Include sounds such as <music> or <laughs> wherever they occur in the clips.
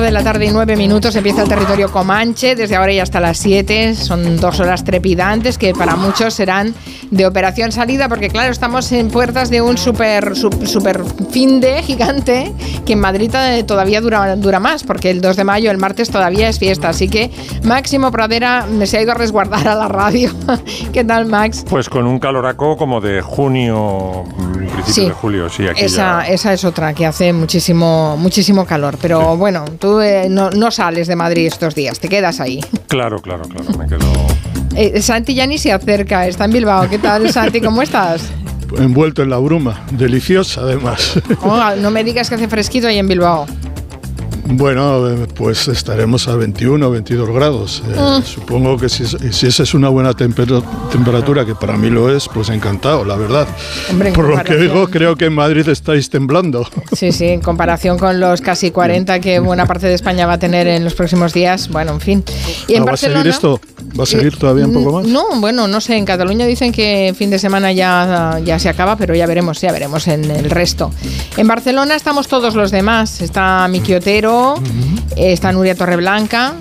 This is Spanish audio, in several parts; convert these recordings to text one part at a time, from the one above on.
5 de la tarde y 9 minutos empieza el territorio Comanche, desde ahora y hasta las 7. Son dos horas trepidantes que para muchos serán de operación salida, porque claro, estamos en puertas de un super, super fin de gigante que en Madrid todavía dura, dura más, porque el 2 de mayo, el martes, todavía es fiesta. Así que Máximo Pradera me se ha ido a resguardar a la radio. <laughs> ¿Qué tal, Max? Pues con un caloraco como de junio, principio de julio, sí. Aquí esa, esa es otra que hace muchísimo, muchísimo calor. Pero bueno, tú eh, no, no, sales de Madrid estos días, te quedas ahí. Claro, claro, claro, me quedo. Eh, Santi ya ni se acerca, está en Bilbao. ¿Qué tal, Santi? ¿Cómo estás? Envuelto en la bruma, deliciosa además. Oh, no me digas que hace fresquito ahí en Bilbao. Bueno, pues estaremos a 21 o 22 grados. Eh, ah. Supongo que si, esa es una buena temperatura, que para mí lo es, pues encantado, la verdad. Por lo que digo, creo que en Madrid estáis temblando. Sí, sí, en comparación con los casi 40 que buena parte de España va a tener en los próximos días, bueno, en fin. ¿Y en ¿Va a seguir esto? ¿Va a seguir todavía un poco más? No, bueno, no sé, en Cataluña dicen que fin de semana ya, ya se acaba, pero ya veremos, ya veremos en el resto. En Barcelona estamos todos los demás, está Otero, está Nuria Torreblanca,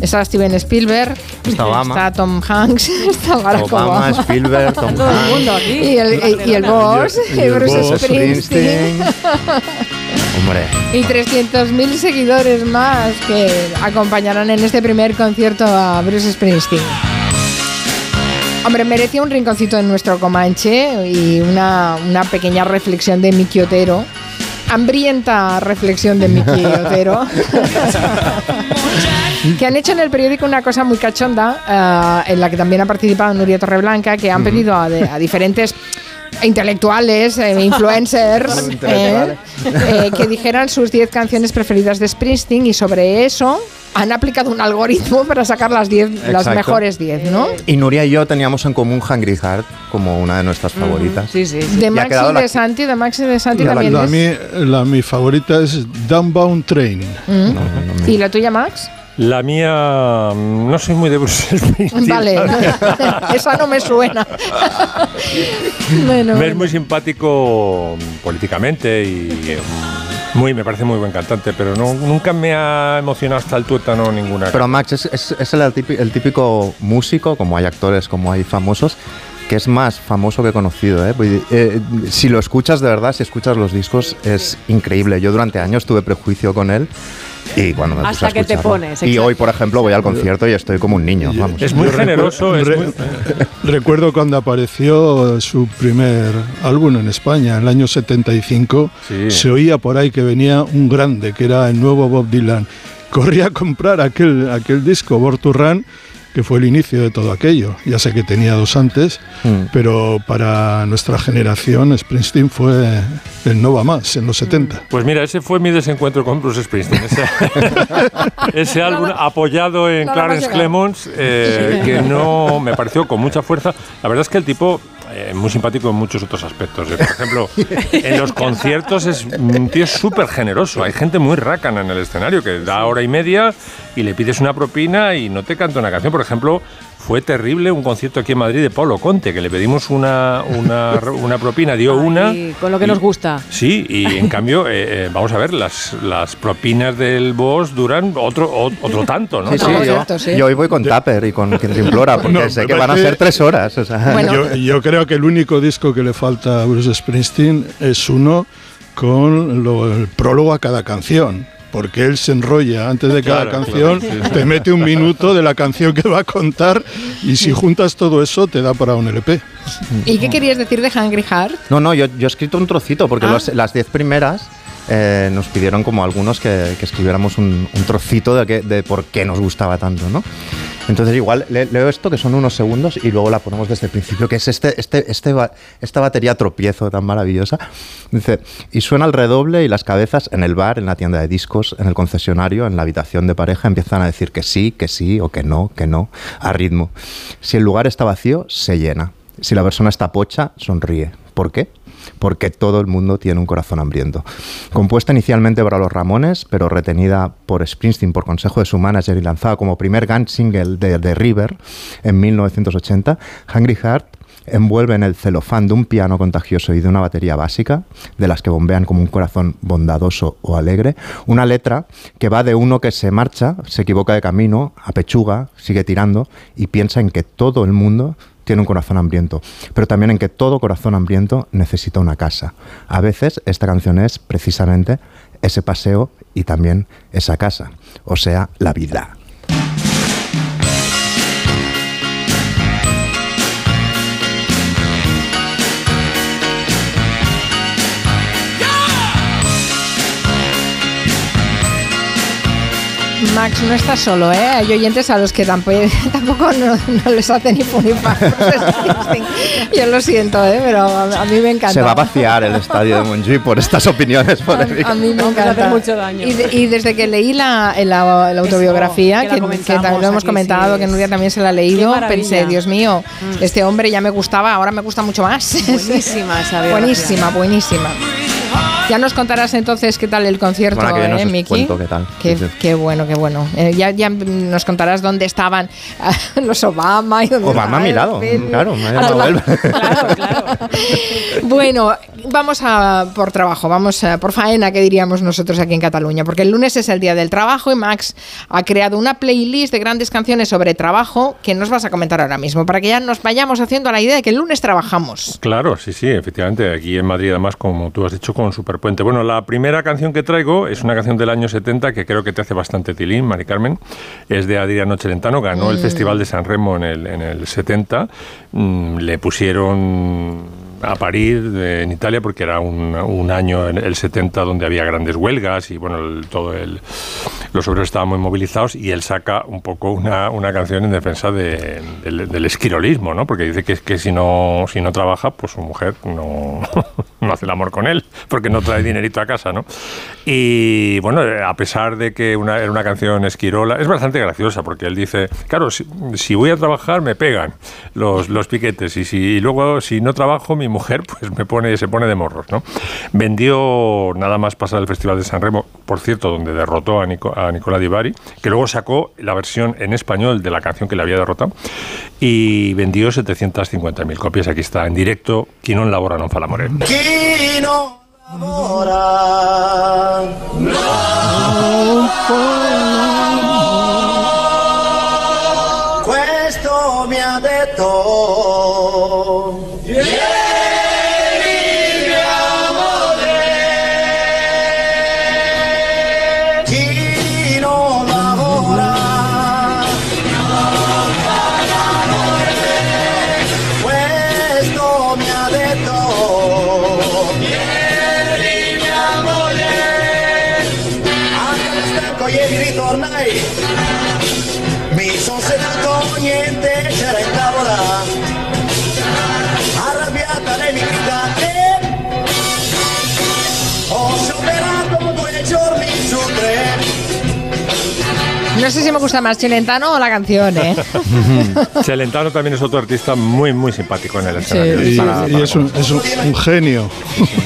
está Steven Spielberg, está, Tom Hanks, <laughs> está Barack Obama, Spielberg, Tom Hanks. Y el, y, el boss, Bruce Springsteen. <laughs> Hombre. Y 300.000 seguidores más que acompañarán en este primer concierto a Bruce Springsteen. Hombre, merecía un rinconcito en nuestro Comanche y una, una pequeña reflexión de Miki Otero hambrienta reflexión de Miki <laughs> Otero. <laughs> que han hecho en el periódico una cosa muy cachonda, eh, en la que también ha participado Nuria Torreblanca, que han pedido a, diferentes intelectuales, eh, influencers, eh, que dijeran sus 10 canciones preferidas de Springsteen y sobre eso han aplicado un algoritmo para sacar las las mejores 10, ¿no? Y Nuria y yo teníamos en común Hungry Heart como una de nuestras favoritas. Sí, sí. De Maxi de Santi, de Maxi de Santi también la, la, mi favorita es Downbound Train. ¿Y la tuya, Max? La mía, no soy muy de Bruce <laughs> <laughs> Springsteen. Vale, <laughs> esa no me suena. me es muy simpático políticamente y muy, me parece muy buen cantante, pero no, nunca me ha emocionado hasta el tuétano ninguna. Pero Max es, es, el, típico, músico, como hay actores, como hay famosos, que es más famoso que conocido. ¿eh? ¿eh? si lo escuchas de verdad, si escuchas los discos, es increíble. Yo durante años tuve prejuicio con él y cuando me Hasta que te pones. Y hoy, por ejemplo, voy al concierto y estoy como un niño. Vamos. Es muy generoso. <laughs> Recuerdo cuando apareció su primer álbum en España, en el año 75. Se oía por ahí que venía un grande, que era el nuevo Bob Dylan. Corría a comprar aquel, aquel disco, Born que fue el inicio de todo aquello. Ya sé que tenía dos antes, mm. pero para nuestra generación Springsteen fue el no va más en los 70. Mm. Pues mira, ese fue mi desencuentro con Bruce Springsteen. Ese, <laughs> álbum apoyado en Clarence Clemons, eh, que no me pareció con mucha fuerza. La verdad es que el tipo eh, muy simpático en muchos otros aspectos. Eh, por ejemplo, en los conciertos es un tío súper generoso. Hay gente muy rácana en el escenario que da hora y media y le pides una propina y no te canta una canción. Por ejemplo, fue terrible un concierto aquí en Madrid de Pablo Conte, que le pedimos una, una, <laughs> propina, dio una. con lo que nos gusta. Sí, y en <laughs> cambio, eh, eh, vamos a ver, las, las propinas del boss duran otro, otro tanto, ¿no? Sí, sí, yo, hoy voy con Tupper y con quien te implora, porque sé que van a ser tres horas. yo, yo creo que el único disco que le falta a Bruce Springsteen es uno con el prólogo a cada canción porque él se enrolla antes de cada canción, te mete un minuto de la canción que va a contar y si juntas todo eso te da para un LP. ¿Y qué querías decir de Hungry Heart? No, no, yo, yo he escrito un trocito porque ah. las diez primeras eh, nos pidieron como algunos que, escribiéramos un, trocito de, de, por qué nos gustaba tanto, ¿no? Entonces igual leo esto, que son unos segundos, y luego la ponemos desde el principio, que es este, este, este, esta batería tropiezo tan maravillosa. Dice, y suena el redoble y las cabezas en el bar, en la tienda de discos, en el concesionario, en la habitación de pareja, empiezan a decir que sí, que sí, o que no, que no, a ritmo. Si el lugar está vacío, se llena. Si la persona está pocha, sonríe. ¿Por qué? Porque todo el mundo tiene un corazón hambriento. Compuesta inicialmente para los Ramones, pero retenida por Springsteen por consejo de su manager y lanzada como primer gun single de The River en 1980, Hungry Heart envuelve en el celofán de un piano contagioso y de una batería básica, de las que bombean como un corazón bondadoso o alegre, una letra que va de uno que se marcha, se equivoca de camino, apechuga, sigue tirando y piensa en que todo el mundo tiene un corazón hambriento, pero también en que todo corazón hambriento necesita una casa. A veces esta canción es precisamente ese paseo y también esa casa, o sea, la vida. Max no está solo, ¿eh? Hay oyentes a los que tampoco, <laughs> tampoco no, les hace ni pum Yo lo siento, ¿eh? Pero a, mí me encanta. Se va a vaciar el estadio de Montjuic por estas opiniones A, mí me encanta. mucho daño. Y, desde que leí la, la, autobiografía, que, también lo hemos comentado, que Nuria también se la ha leído, pensé, Dios mío, mm. este hombre ya me gustaba, ahora me gusta mucho más. <laughs> Buenísima esa Buenísima, buenísima. Ya nos contarás entonces qué tal el concierto, ¿eh, Miki? qué tal. Qué, bueno, qué bueno. Eh, ya, ya nos contarás dónde estaban <laughs> los Obama y dónde Obama a mi lado, claro, <laughs> claro, claro. bueno, vamos a por trabajo, vamos a, por faena, que diríamos nosotros aquí en Cataluña, porque el lunes es el día del trabajo y Max ha creado una playlist de grandes canciones sobre trabajo que nos vas a comentar ahora mismo, para que ya nos vayamos haciendo la idea de que el lunes trabajamos. Claro, sí, sí, efectivamente. Aquí en Madrid, además, como tú has dicho, con Super puente. Bueno, la primera canción que traigo es una canción del año 70 que creo que te hace bastante tilín, Mari Carmen. Es de Adriano Celentano, ganó el mm. Festival de San Remo en el, en el 70. Mm, le pusieron a París, en Italia, porque era un, un, año, en el 70, donde había grandes huelgas y bueno, todo el, los obreros estaban muy movilizados y él saca un poco una, una canción en defensa de, del, esquirolismo, ¿no? Porque dice que, que si, no, si no trabaja, pues su mujer no, <laughs> <laughs> no hace el amor con él, porque no trae dinerito a casa, ¿no? Y bueno, a pesar de que una, era una canción esquirola, es bastante graciosa, porque él dice, claro, si, si voy a trabajar me pegan los, los piquetes y, si, y luego si no trabajo mi mujer <laughs> pues me pone, se pone de morros, ¿no? Vendió nada más pasar el Festival de San Remo, por cierto, donde derrotó a, Nico, a Nicola Di Bari, que luego sacó la versión en español de la canción que le había derrotado y vendió 750.000 copias. Aquí está en directo, Quino non labora non fa l'amore. Non lavora non Questo No sé si me gusta más Celentano o la canción, ¿eh? <laughs> Celentano también es otro artista muy, muy simpático en el escenario. Y, es, un, genio,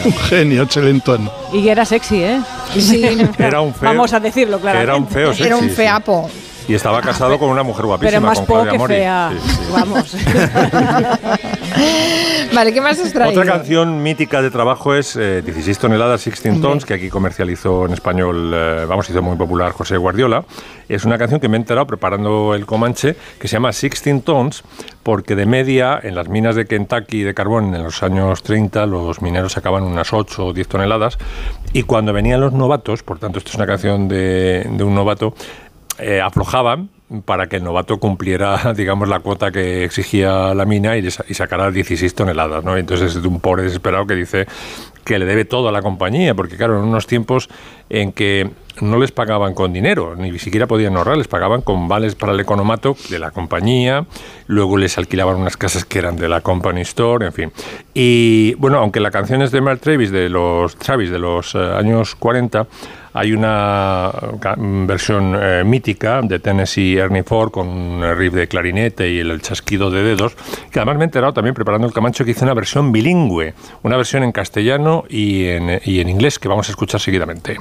un genio <laughs> Celentano. Y era sexy, ¿eh? Sí. <laughs> Era un feo. Vamos a decirlo, claro. Era un feo sexy. Era un feapo. Y estaba casado con una mujer guapísima. Pero más poco que fea. Vamos. Vale, ¿qué más os traído? Otra canción mítica de trabajo es 16 eh, toneladas, 16 tons, que aquí comercializó en español, eh, vamos, hizo muy popular José Guardiola. Es una canción que me he enterado preparando el Comanche, que se llama 16 tons, porque de media en las minas de Kentucky de carbón en los años 30 los mineros sacaban unas 8 o 10 toneladas y cuando venían los novatos, por tanto esto es una canción de, de un novato, eh, aflojaban para que el novato cumpliera, <laughs> digamos, la cuota que exigía la mina y, y sacara 16 toneladas, ¿no? Entonces es un pobre desesperado que dice que le debe todo a la compañía, porque claro, en unos tiempos en que no les pagaban con dinero, ni siquiera podían ahorrar, les pagaban con vales para el economato de la compañía, luego les alquilaban unas casas que eran de la Company Store, en fin. Y bueno, aunque la canción es de Mark Travis, de los Travis de los eh, años 40, hay una versión eh, mítica de Tennessee Ernie Ford con un riff de clarinete y el, chasquido de dedos, que además me he enterado también preparando el Camacho que hizo una versión bilingüe, una versión en castellano y en, y en inglés que vamos a escuchar seguidamente.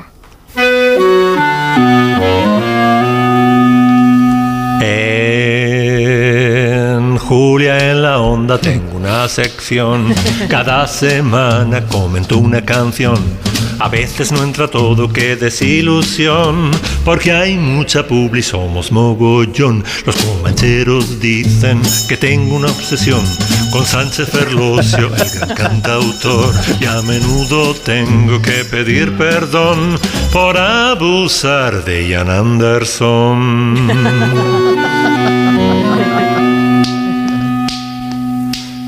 En Julia en la onda tengo una sección. <laughs> Cada semana comento una canción. A veces no entra todo, qué desilusión. Porque hay mucha publi, somos mogollón. Los comancheros dicen que tengo una obsesión con Sánchez Ferlosio, el gran cantautor. Y a menudo tengo que pedir perdón por abusar de Ian Anderson.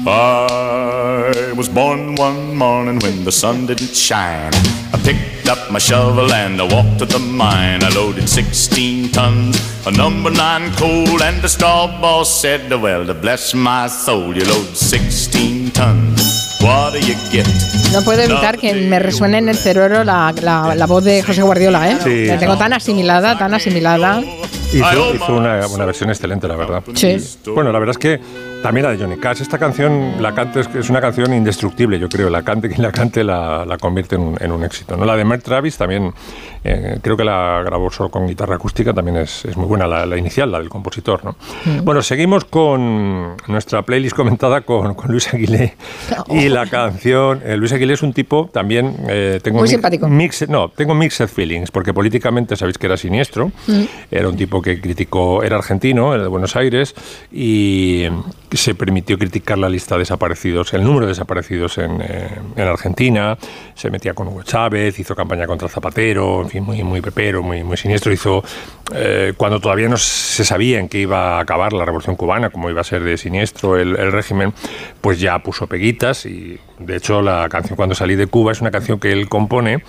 I <laughs> was born one morning when the sun didn't shine. I picked up my shovel and I walked to the mine. I loaded 16 tons of number nine coal, and the straw boss said, Well, to bless my soul, you load 16 tons. What do you get? No puedo evitar que me resuene en el cerebro la, la, la voz de José Guardiola, ¿eh? Sí. La tengo tan asimilada, tan asimilada. Hizo, hizo una, una versión excelente, la verdad. Sí. Bueno, la verdad es que también la de Johnny Cash. Esta canción, la cante, es, una canción indestructible, yo creo. La cante quien la cante la, convierte en un, éxito. ¿no? La de Mert Travis también, eh, creo que la grabó solo con guitarra acústica, también es, es muy buena, la, la inicial, la del compositor. ¿no? Bueno, seguimos con nuestra playlist comentada con, con Luis Aguilé. Y la canción, eh, Luis Aguilé es un tipo también... eh, tengo Muy simpático. mix- no, tengo mixed feelings, porque políticamente sabéis que era siniestro. Era un tipo que criticó, era argentino, era de Buenos Aires, y se permitió criticar la lista de desaparecidos, el número de desaparecidos en, eh, en Argentina. Se metía con Hugo Chávez, hizo campaña contra Zapatero, en fin, muy, muy pepero, muy, muy siniestro. Hizo, eh, cuando todavía no se sabía en qué iba a acabar la revolución cubana, cómo iba a ser de siniestro el, el régimen, pues ya puso peguitas y de hecho la canción Cuando salí de Cuba es una canción que él compone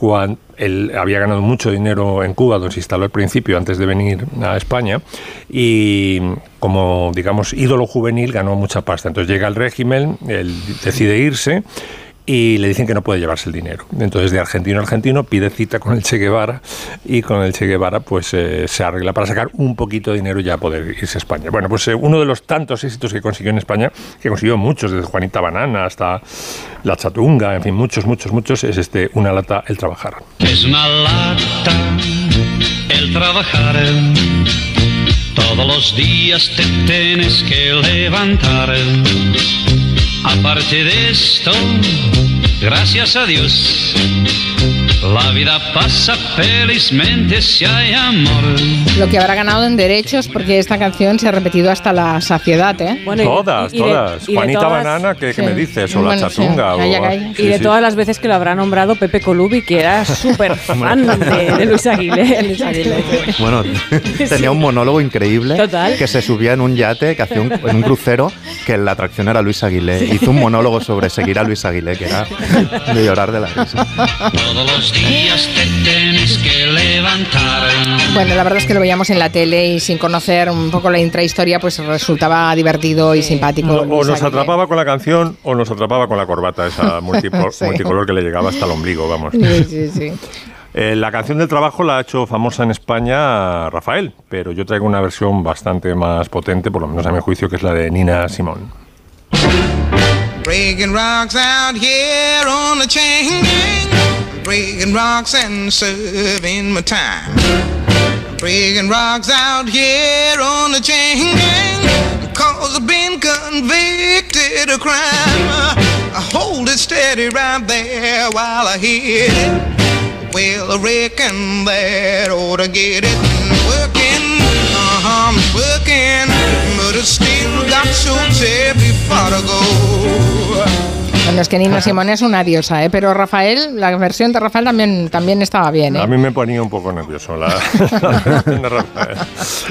cuando él había ganado mucho dinero en Cuba, donde se instaló al principio, antes de venir a España, y como, digamos, ídolo juvenil ganó mucha pasta. Entonces llega el régimen, él decide irse y le dicen que no puede llevarse el dinero. Entonces de argentino a argentino pide cita con el Che Guevara y con el Che Guevara pues eh, se arregla para sacar un poquito de dinero y ya poder irse a España. Bueno, pues eh, uno de los tantos éxitos que consiguió en España, que consiguió muchos, desde Juanita Banana hasta La Chatunga, en fin, muchos, muchos, muchos, es este Una lata, el trabajar. Es una lata el trabajar. Todos los días te tienes que levantar. Aparte de esto, gracias a Dios, la vida pasa felizmente si hay amor. Lo que habrá ganado en derechos, porque esta canción se ha repetido hasta la saciedad, ¿eh? Bueno, y- todas, y de- todas. y de Juanita todas- Banana, ¿qué, qué sí. me dices? O La Bueno, sí, Chatunga. calla, o, calla. sí, Y de sí. todas las veces que lo habrá nombrado Pepe Colubi, que era <laughs> súper fan de, de Luis Aguilé. <laughs> Bueno, <laughs> tenía un monólogo increíble Total. que se subía en un yate, que hacía un, en un crucero, que la atracción era Luis Aguilé. Hizo un monólogo sobre seguir a Luis Aguilé, que era de llorar de la risa. Todos los días te tienes que levantar. Bueno, la verdad es que lo veíamos en la tele y sin conocer un poco la intrahistoria, pues resultaba divertido y simpático. No, o nos atrapaba con la canción o nos atrapaba con la corbata, esa <laughs> Sí. multicolor que le llegaba hasta el ombligo, vamos. Sí, sí, sí. <laughs> Eh, la canción del trabajo la ha hecho famosa en España Rafael, pero yo traigo una versión bastante más potente, por lo menos a mi juicio, que es la de Nina Simón. Breaking rocks out here on the chain gang. Breaking rocks and serving my time. Breaking rocks out here on the chain gang. Cause I've been convicted of crime. I hold it steady right there while I hit it. Well, I reckon that ought to get it working. Uh-huh, I'm working, but I still got so heavy far to go. Bueno, es que Nina <laughs> Simón es una diosa, ¿eh? pero Rafael, la versión de Rafael también, también estaba bien. ¿eh? A mí me ponía un poco nervioso la, <laughs> la versión de Rafael.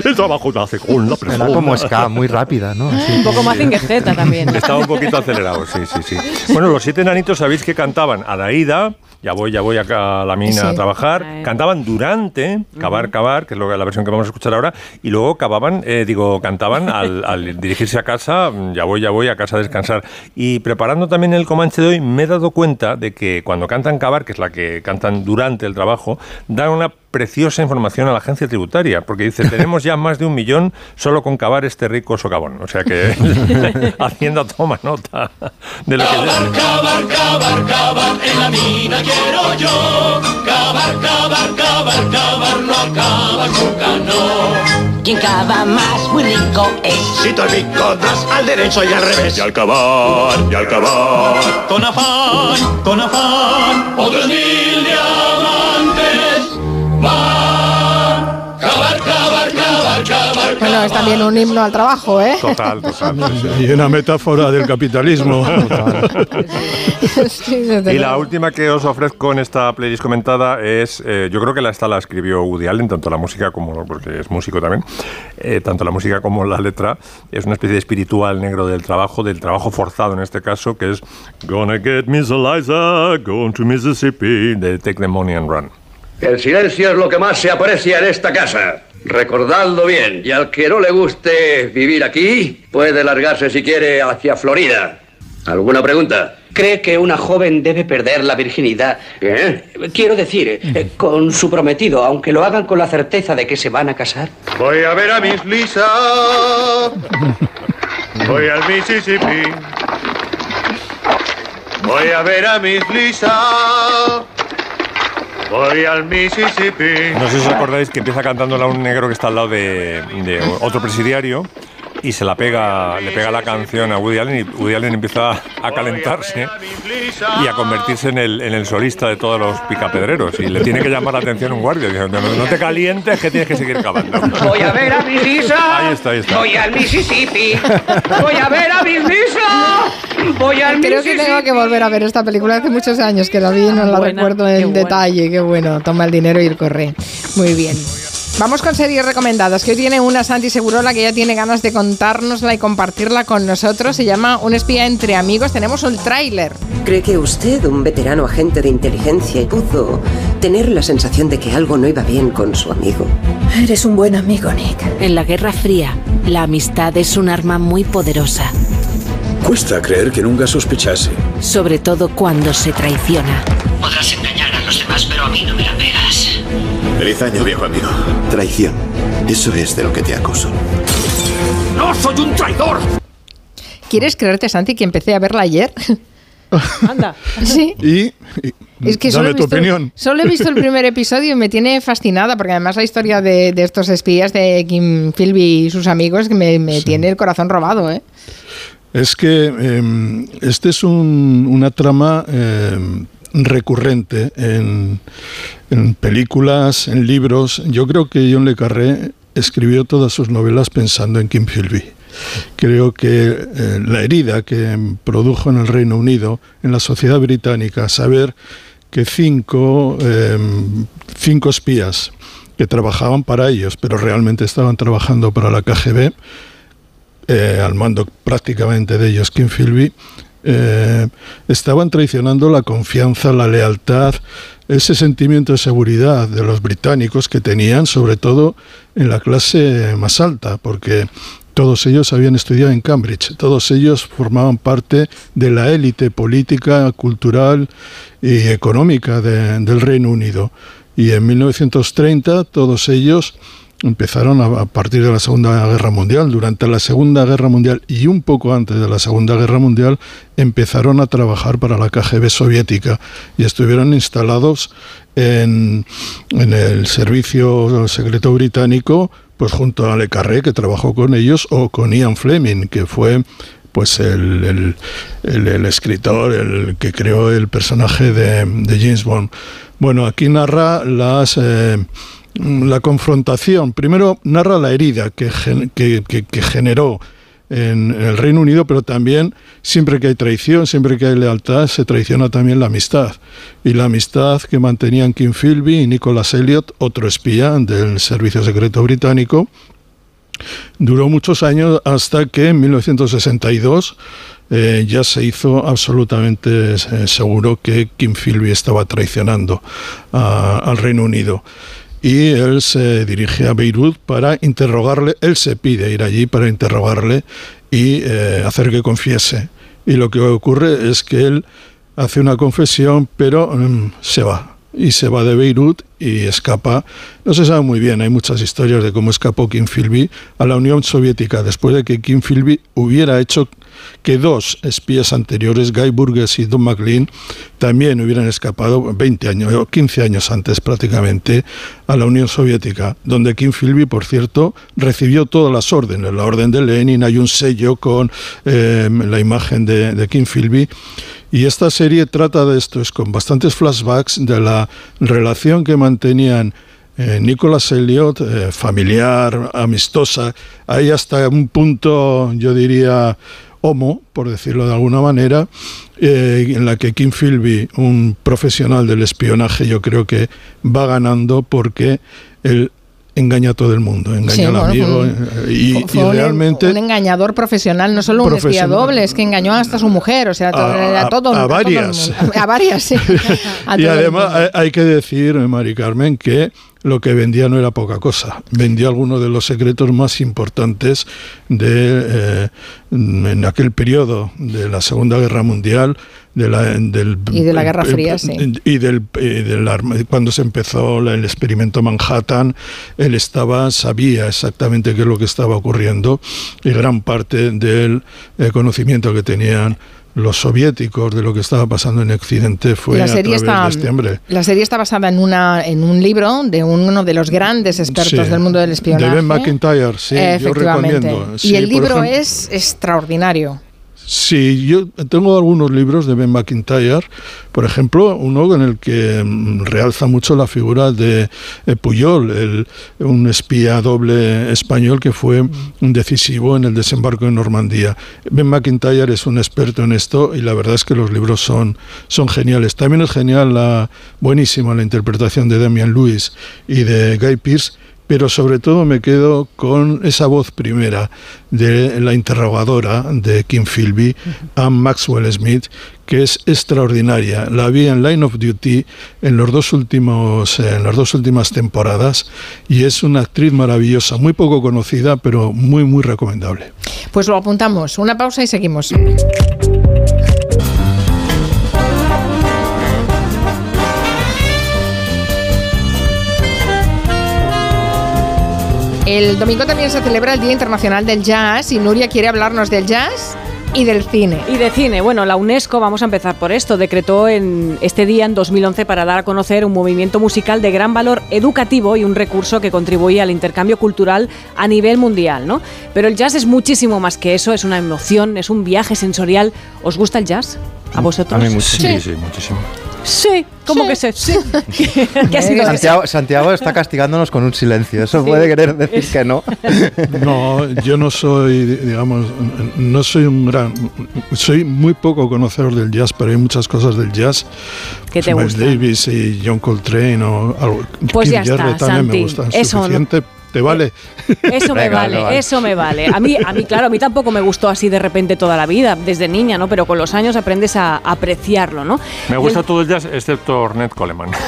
El trabajo te hace con la Era persona. como ska, muy rápida, ¿no? Un poco más Z también. Estaba un poquito acelerado, sí, sí, sí. Bueno, los siete enanitos sabéis que cantaban a la ida, ya voy, ya voy acá a la mina Sí. a trabajar, Ay. cantaban durante, cavar, cavar, que es lo que- la versión que vamos a escuchar ahora, y luego cavaban, eh, digo, cantaban al, <laughs> al dirigirse a casa, mm, ya voy, ya voy a casa a descansar. Y preparando también el Comanche de hoy, me he dado cuenta de que cuando cantan cavar, que es la que cantan durante el trabajo, dan una preciosa información a la agencia tributaria, porque dice, <laughs> tenemos ya más de un millón solo con cavar este rico socavón. O sea que <laughs> Hacienda toma nota de lo que... Cavar, cavar, cavar, cavar, en la mina quiero yo. Cavar, cavar, cavar, cavar, no acaba nunca, no. Quien cava más muy rico es. Si bico das al derecho y al revés. Y al cavar, y al cavar. Con afán, con afán, otros Bueno, es también un himno al trabajo, ¿eh? Total, total. Y una metáfora del capitalismo. Sí, Y la última que os ofrezco en esta playlist comentada es, eh, yo creo que la, esta la escribió Woody Allen, tanto la música como, porque es músico también, eh, tanto la música como la letra, es una especie de espiritual negro del trabajo, del trabajo forzado en este caso, que es Gonna get Miss Eliza, going to Mississippi, de Take the Money and Run. El silencio es lo que más se aprecia en esta casa. Recordadlo bien, y al que no le guste vivir aquí, puede largarse si quiere hacia Florida. ¿Alguna pregunta? ¿Cree que una joven debe perder la virginidad? ¿Qué? Quiero decir, eh, con su prometido, aunque lo hagan con la certeza de que se van a casar. Voy a ver a Miss Lisa. Voy al Mississippi. Voy a ver a Miss Lisa. Voy al Mississippi. No sé si os acordáis que empieza cantándola un negro que está al lado de, de otro presidiario y se la pega, le pega la canción a Woody Allen y Woody Allen empieza a calentarse y a convertirse en el, en el solista de todos los picapedreros y le tiene que llamar la atención un guardia diciendo no, no te calientes que tienes que seguir cavando. Voy a ver a Miss Lisa. Ahí está, ahí está. Voy al Mississippi. Voy a ver a Miss Lisa. Voy al Creo que tengo que volver a ver esta película hace muchos años que la vi y no la Buena, recuerdo en detalle. Qué bueno, toma el dinero y el corre. Muy bien. Vamos con series recomendadas, que hoy tiene una Santi Segurola que ya tiene ganas de contárnosla y compartirla con nosotros. Se llama Un espía entre amigos. Tenemos un tráiler. ¿Cree que usted, un veterano agente de inteligencia, pudo tener la sensación de que algo no iba bien con su amigo? Eres un buen amigo, Nick. En la Guerra Fría, la amistad es un arma muy poderosa, Cuesta creer que nunca sospechase. sobre todo cuando se traiciona. Podrás engañar Feliz año, viejo amigo. Traición. Eso es de lo que te acuso. ¡No soy un traidor! ¿Quieres creerte, Santi, que empecé a verla ayer? <laughs> Anda. Sí. Y, y Es que solo dame he, tu visto, opinión. solo he visto el primer episodio y me tiene fascinada, porque además la historia de, de estos espías de Kim Philby y sus amigos que me, me tiene el corazón robado, ¿eh? Es que eh, este es un- una trama eh, recurrente en, en películas, en libros. Yo creo que John Le Carré escribió todas sus novelas pensando en Kim Philby. Creo que eh, la herida que produjo en el Reino Unido, en la sociedad británica, saber que cinco, eh, cinco espías que trabajaban para ellos, pero realmente estaban trabajando para la KGB, eh, al mando prácticamente de ellos, Kim Philby, eh, estaban traicionando la confianza, la lealtad, ese sentimiento de seguridad de los británicos que tenían, sobre todo en la clase más alta, porque todos ellos habían estudiado en Cambridge, todos ellos formaban parte de la élite política, cultural y económica de- del Reino Unido. Y en 1930 todos ellos empezaron a, partir de la Segunda Guerra Mundial. Durante la Segunda Guerra Mundial y un poco antes de la Segunda Guerra Mundial empezaron a trabajar para la KGB soviética y estuvieron instalados en, en el servicio secreto británico, pues junto a Le Carré, que trabajó con ellos, o con Ian Fleming, que fue pues el, el- el- el escritor, el que creó el personaje de, de James Bond. Bueno, aquí narra las eh, la confrontación. Primero narra la herida que, gen- que- que- que generó en el Reino Unido, pero también siempre que hay traición, siempre que hay lealtad, se traiciona también la amistad. Y la amistad que mantenían Kim Philby y Nicholas Elliot, otro espía del Servicio Secreto Británico, duró muchos años hasta que en 1962 eh, ya se hizo absolutamente eh, seguro que Kim Philby estaba traicionando al Reino Unido. Y él se dirige a Beirut para interrogarle, él se pide ir allí para interrogarle y eh, hacer que confiese. Y lo que ocurre es que él hace una confesión, pero mm, se va. Y se va de Beirut y escapa. No se sabe muy bien, hay muchas historias de cómo escapó Kim Philby a la Unión Soviética después de que Kim Philby hubiera hecho que dos espías anteriores, Guy Burgess y Don McLean, también hubieran escapado 20 años o 15 años antes prácticamente a la Unión Soviética, donde Kim Philby, por cierto, recibió todas las órdenes. La orden de Lenin, hay un sello con eh, la imagen de, Kim Philby. Y esta serie trata de esto, es con bastantes flashbacks de la relación que mantenían eh, Nicholas Elliot, eh, familiar, amistosa, ahí hasta un punto, yo diría, homo, por decirlo de alguna manera, eh, en la que Kim Philby, un profesional del espionaje, yo creo que va ganando porque él engaña a todo el mundo, engaña Sí, al amigo eh, y, Fue y un- realmente un engañador profesional, no solo un espía doble, es que engañó hasta a su mujer, o sea, A- a, todo, a todo el varias. mundo. A varias, sí. <laughs> A y el además hay que decir, eh, Mari Carmen, que lo que vendía no era poca cosa. Vendía algunos de los secretos más importantes de eh, en aquel periodo de la Segunda Guerra Mundial, de la, del, Y de la Guerra Fría, sí. y del, y del cuando se empezó el experimento Manhattan, él estaba, sabía exactamente qué es lo que estaba ocurriendo y gran parte del eh, conocimiento que tenían los soviéticos de lo que estaba pasando en Occidente fue la a serie través está de este hombre. la serie está basada en una en un libro de uno de los grandes expertos Sí, del mundo del espionaje. De Ben McIntyre, sí, yo Efectivamente. recomiendo. y el libro ejemplo- es extraordinario. Sí, yo tengo algunos libros de Ben McIntyre, por ejemplo, uno en el que mm, realza mucho la figura de eh, Puyol, el- un espía doble español que fue decisivo en el desembarco en Normandía. Ben McIntyre es un experto en esto y la verdad es que los libros son, son geniales. También es genial, la, buenísima la interpretación de Damian Lewis y de Guy Pearce pero sobre todo me quedo con esa voz primera de la interrogadora de Kim Philby, Anne Maxwell Smith, que es extraordinaria. La vi en Line of Duty en los dos últimos, en las dos últimas temporadas y es una actriz maravillosa, muy poco conocida, pero muy muy recomendable. Pues lo apuntamos. Una pausa y seguimos. El domingo también se celebra el Día Internacional del Jazz y Nuria quiere hablarnos del jazz y del cine. Y de cine, bueno, la UNESCO, vamos a empezar por esto, decretó en este día, en 2011, para dar a conocer un movimiento musical de gran valor educativo y un recurso que contribuye al intercambio cultural a nivel mundial, ¿no? Pero el jazz es muchísimo más que eso, es una emoción, es un viaje sensorial. ¿Os gusta el jazz? ¿A vosotros? Sí, sí, muchísimo. Sí, ¿cómo que sé? Sí. <laughs> ¿Qué ha sido eso? Santiago, Santiago está castigándonos con un silencio. Eso puede querer decir que no. <laughs> No, yo no soy, digamos, no soy un gran, soy muy poco conocedor del jazz, pero hay muchas cosas del jazz. ¿Qué te Miles gusta? Davis y John Coltrane o algo. Pues Keith ya está, también Santi, me gustan. eso no- Suficiente, ¿te vale? <laughs> Eso me Venga, vale, vale. eso me vale. A mí, a mí, claro, a mí tampoco me gustó así de repente toda la vida, desde niña, ¿no? Pero con los años aprendes a apreciarlo, ¿no? Me gusta el- todo el jazz, excepto Ornette Coleman. <laughs>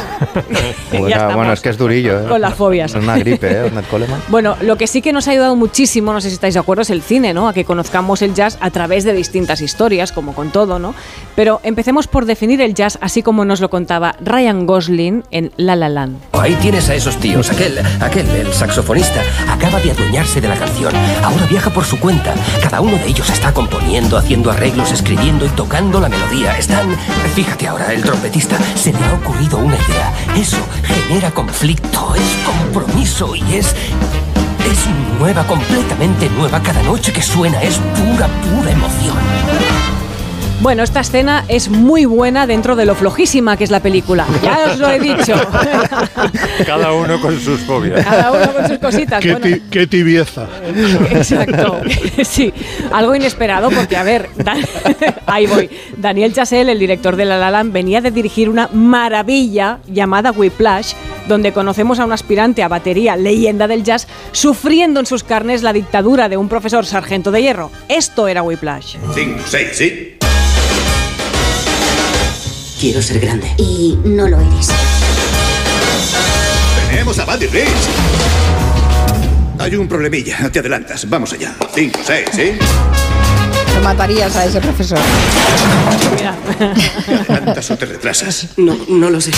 Bueno, bueno, es que es durillo. ¿eh? Con las fobias. Es una gripe, ¿eh? Ornette Coleman. Bueno, lo que sí que nos ha ayudado muchísimo, no sé si estáis de acuerdo, es el cine, ¿no? A que conozcamos el jazz a través de distintas historias, como con todo, ¿no? Pero empecemos por definir el jazz así como nos lo contaba Ryan Gosling en La La Land. Ahí tienes a esos tíos. Aquel, aquel, el saxofonista, acaba de adueñarse de la canción. Ahora viaja por su cuenta. Cada uno de ellos está componiendo, haciendo arreglos, escribiendo y tocando la melodía. Están... Fíjate ahora, el trompetista, se le ha ocurrido una idea. Eso genera conflicto, es compromiso y es... Es nueva, completamente nueva. Cada noche que suena es pura, pura emoción. Bueno, esta escena es muy buena dentro de lo flojísima que es la película. Ya os lo he dicho. <laughs> Cada uno con sus fobias. Cada uno con sus cositas. Qué, Bueno, ti- qué tibieza. Exacto, <laughs> sí, algo inesperado porque, a ver, Dan- <laughs> ahí voy. Daniel Chazelle, el director de La La Land, venía de dirigir una maravilla llamada Whiplash, donde conocemos a un aspirante a batería, leyenda del jazz, sufriendo en sus carnes la dictadura de un profesor sargento de hierro. Esto era Whiplash. Cinco, seis, ¿sí? Quiero ser grande. Y no lo eres. Tenemos a Buddy Rich. Hay un problemilla. Te adelantas. Vamos allá. Cinco, seis, ¿sí? Lo matarías a ese profesor. ¿Te adelantas o te retrasas? No, no lo sé.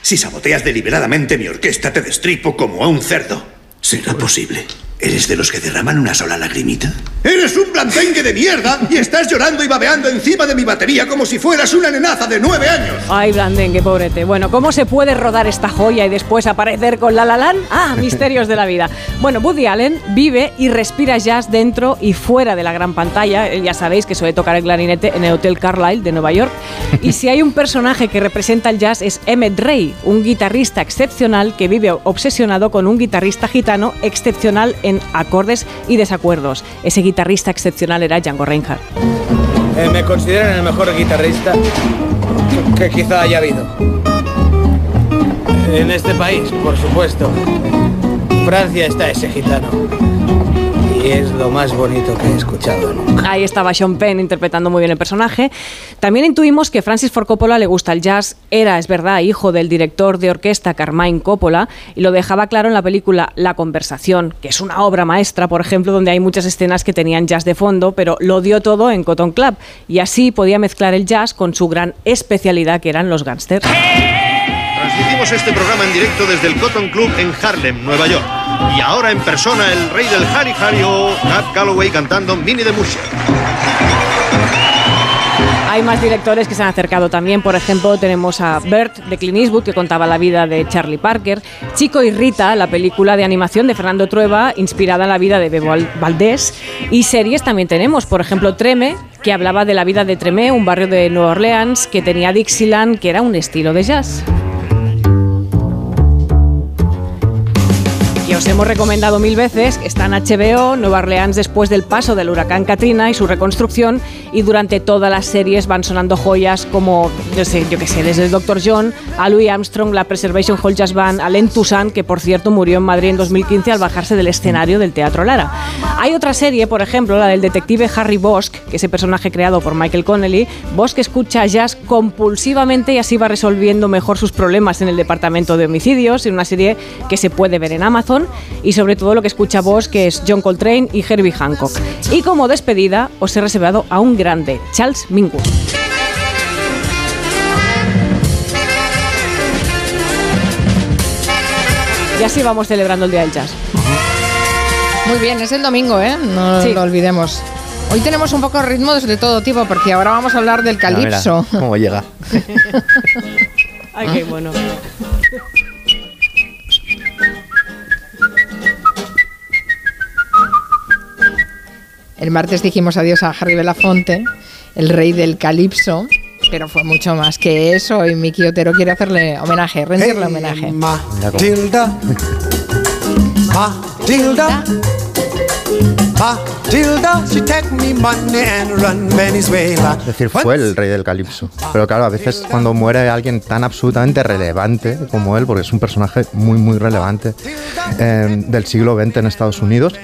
Si saboteas deliberadamente mi orquesta, te destripo como a un cerdo. ¿Será posible? ¿Eres de los que derraman una sola lagrimita? ¡Eres un blandengue de mierda! Y estás llorando y babeando encima de mi batería como si fueras una nenaza de nueve años. Ay, Blandengue, pobrete. Bueno, ¿cómo se puede rodar esta joya y después aparecer con La La Land? Ah, <laughs> misterios de la vida. Bueno, Woody Allen vive y respira jazz dentro y fuera de la gran pantalla. Él ya sabéis que suele tocar el clarinete en el Hotel Carlyle de Nueva York. <laughs> Y si hay un personaje que representa el jazz es Emmett Ray, un guitarrista excepcional que vive obsesionado con un guitarrista gitano excepcional en acordes y desacuerdos. Ese guitarrista excepcional era Django Reinhardt. Eh, me consideran el mejor guitarrista que quizá haya habido. En este país, por supuesto. Francia está ese gitano. Y es lo más bonito que he escuchado nunca. Ahí estaba Sean Penn interpretando muy bien el personaje. También intuimos que Francis Ford Coppola le gusta el jazz. Era, es verdad, hijo del director de orquesta Carmine Coppola y lo dejaba claro en la película La Conversación, que es una obra maestra, por ejemplo, donde hay muchas escenas que tenían jazz de fondo, pero lo dio todo en Cotton Club y así podía mezclar el jazz con su gran especialidad que eran los gángsters. Transmitimos este programa en directo desde el Cotton Club en Harlem, Nueva York. Y ahora en persona el rey del Harry Harry o Nat Calloway cantando Minnie the Moocher. Hay más directores que se han acercado también. Por ejemplo, tenemos a Bert de Clint Eastwood, que contaba la vida de Charlie Parker. Chico y Rita, la película de animación de Fernando Trueba, inspirada en la vida de Bebo Val- Valdés. Y series también tenemos. Por ejemplo, Treme, que hablaba de la vida de Tremé, un barrio de Nueva Orleans, que tenía Dixieland, que era un estilo de jazz. Que os hemos recomendado mil veces. Está en HBO, Nueva Orleans después del paso del huracán Katrina y su reconstrucción. Y durante todas las series van sonando joyas como, yo sé, yo qué sé, desde el Dr. John a Louis Armstrong, la Preservation Hall Jazz Band, a Len Toussaint, que por cierto murió en Madrid en 2015 al bajarse del escenario del Teatro Lara. Hay otra serie, por ejemplo, la del detective Harry Bosch, que es el personaje creado por Michael Connelly. Bosch escucha jazz compulsivamente y así va resolviendo mejor sus problemas en el departamento de homicidios, en una serie que se puede ver en Amazon y sobre todo lo que escucha Bosch, que es John Coltrane y Herbie Hancock. Y como despedida, os he reservado a un grande, Charles Mingus. Y así vamos celebrando el Día del Jazz. Muy bien, es el domingo, ¿eh? No Sí. lo olvidemos. Hoy tenemos un poco de ritmos de todo tipo, porque ahora vamos a hablar del mira, calipso. ¿Cómo llega? <laughs> Ay, qué bueno. El martes dijimos adiós a Harry Belafonte, el rey del calipso, pero fue mucho más que eso y Miki Otero quiere hacerle homenaje, rendirle homenaje. Matilda, Matilda, Matilda, she take me money and run Venezuela. Es decir, fue el rey del calipso. Pero claro, a veces cuando muere alguien tan absolutamente relevante como él, porque es un personaje muy, muy relevante eh, del siglo XX en Estados Unidos,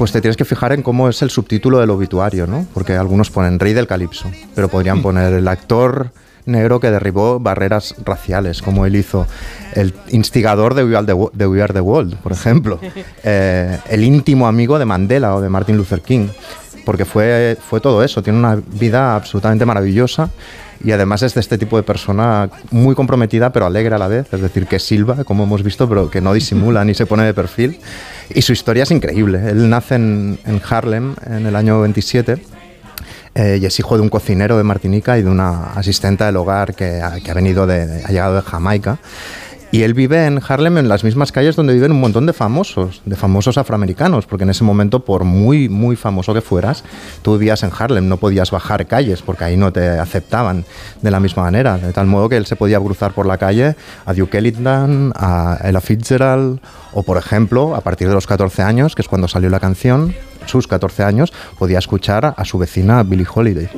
pues te tienes que fijar en cómo es el subtítulo del obituario, ¿no? Porque algunos ponen rey del calipso, pero podrían poner el actor negro que derribó barreras raciales, como él hizo, el instigador de We Are the, de We Are the World, por ejemplo, <laughs> eh, el íntimo amigo de Mandela o de Martin Luther King, porque fue, fue todo eso, tiene una vida absolutamente maravillosa y además es de este tipo de persona muy comprometida pero alegre a la vez, es decir, que silba, como hemos visto, pero que no disimula ni se pone de perfil. Y su historia es increíble. Él nace en, en Harlem en el año 27 eh, y es hijo de un cocinero de Martinica y de una asistenta del hogar que ha, que ha venido de, ha llegado de Jamaica. Y él vive en Harlem en las mismas calles donde viven un montón de famosos, de famosos afroamericanos, porque en ese momento, por muy, muy famoso que fueras, tú vivías en Harlem, no podías bajar calles porque ahí no te aceptaban de la misma manera. De tal modo que él se podía cruzar por la calle a Duke Ellington, a Ella Fitzgerald, o por ejemplo, a partir de los 14 años, que es cuando salió la canción, sus 14 años, podía escuchar a su vecina Billie Holiday.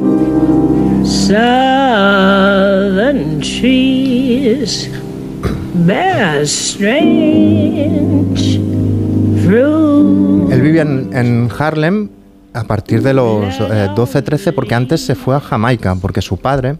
Él vivía en, en Harlem a partir de los 12-13 porque antes se fue a Jamaica porque su padre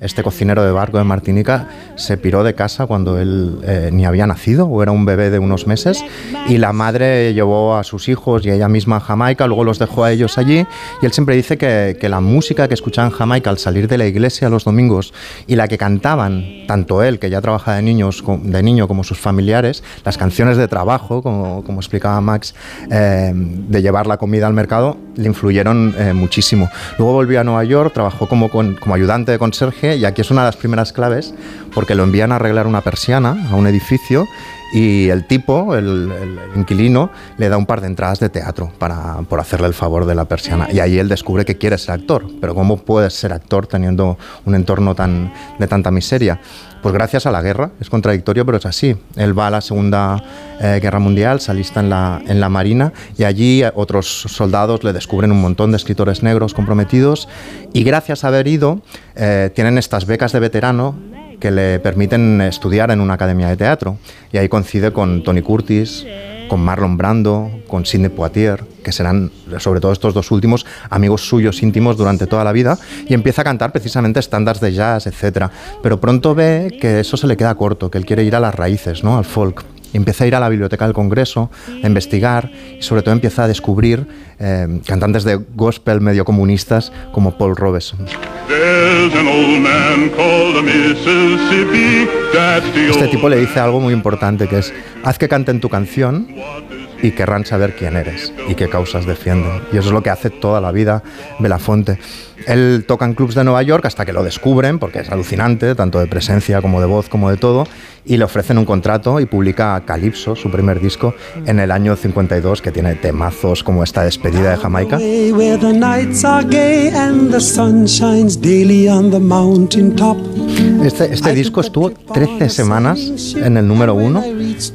este cocinero de barco de Martinica, se piró de casa cuando él eh, ni había nacido o era un bebé de unos meses y la madre llevó a sus hijos y ella misma a Jamaica, luego los dejó a ellos allí y él siempre dice que, que la música que escuchaba en Jamaica al salir de la iglesia los domingos y la que cantaban, tanto él, que ya trabaja de, niños, de niño, como sus familiares, las canciones de trabajo, como, como explicaba Max, eh, de llevar la comida al mercado, le influyeron eh, muchísimo. Luego volvió a Nueva York, trabajó como, con- como ayudante de conserje y aquí es una de las primeras claves porque lo envían a arreglar una persiana a un edificio y el tipo, el, el inquilino, le da un par de entradas de teatro para, por hacerle el favor de la persiana. Y ahí él descubre que quiere ser actor. Pero ¿cómo puedes ser actor teniendo un entorno tan, de tanta miseria? Pues gracias a la guerra, es contradictorio, pero es así. Él va a la Segunda eh, Guerra Mundial, se alista en la, en la Marina y allí otros soldados le descubren un montón de escritores negros comprometidos y gracias a haber ido eh, tienen estas becas de veterano que le permiten estudiar en una academia de teatro. Y ahí coincide con Tony Curtis, con Marlon Brando, con Sidney Poitier, que serán, sobre todo estos dos últimos, amigos suyos íntimos durante toda la vida, y empieza a cantar precisamente estándares de jazz, etc. Pero pronto ve que eso se le queda corto, que él quiere ir a las raíces, ¿no? al folk. Y empieza a ir a la biblioteca del Congreso, a investigar y sobre todo empieza a descubrir eh, cantantes de gospel medio comunistas como Paul Robeson. There's an old man called the Mississippi. That's the Este tipo le dice algo muy importante que es, haz que canten tu canción y querrán saber quién eres y qué causas defienden. Y eso es lo que hace toda la vida Belafonte. Él toca en clubs de Nueva York hasta que lo descubren, porque es alucinante, tanto de presencia como de voz como de todo, y le ofrecen un contrato y publica Calypso, su primer disco, en el año 52, que tiene temazos como esta despedida de Jamaica. Away where the nights are gay and the sun shines daily on the mountain top. Este, este disco estuvo 13 semanas en el número uno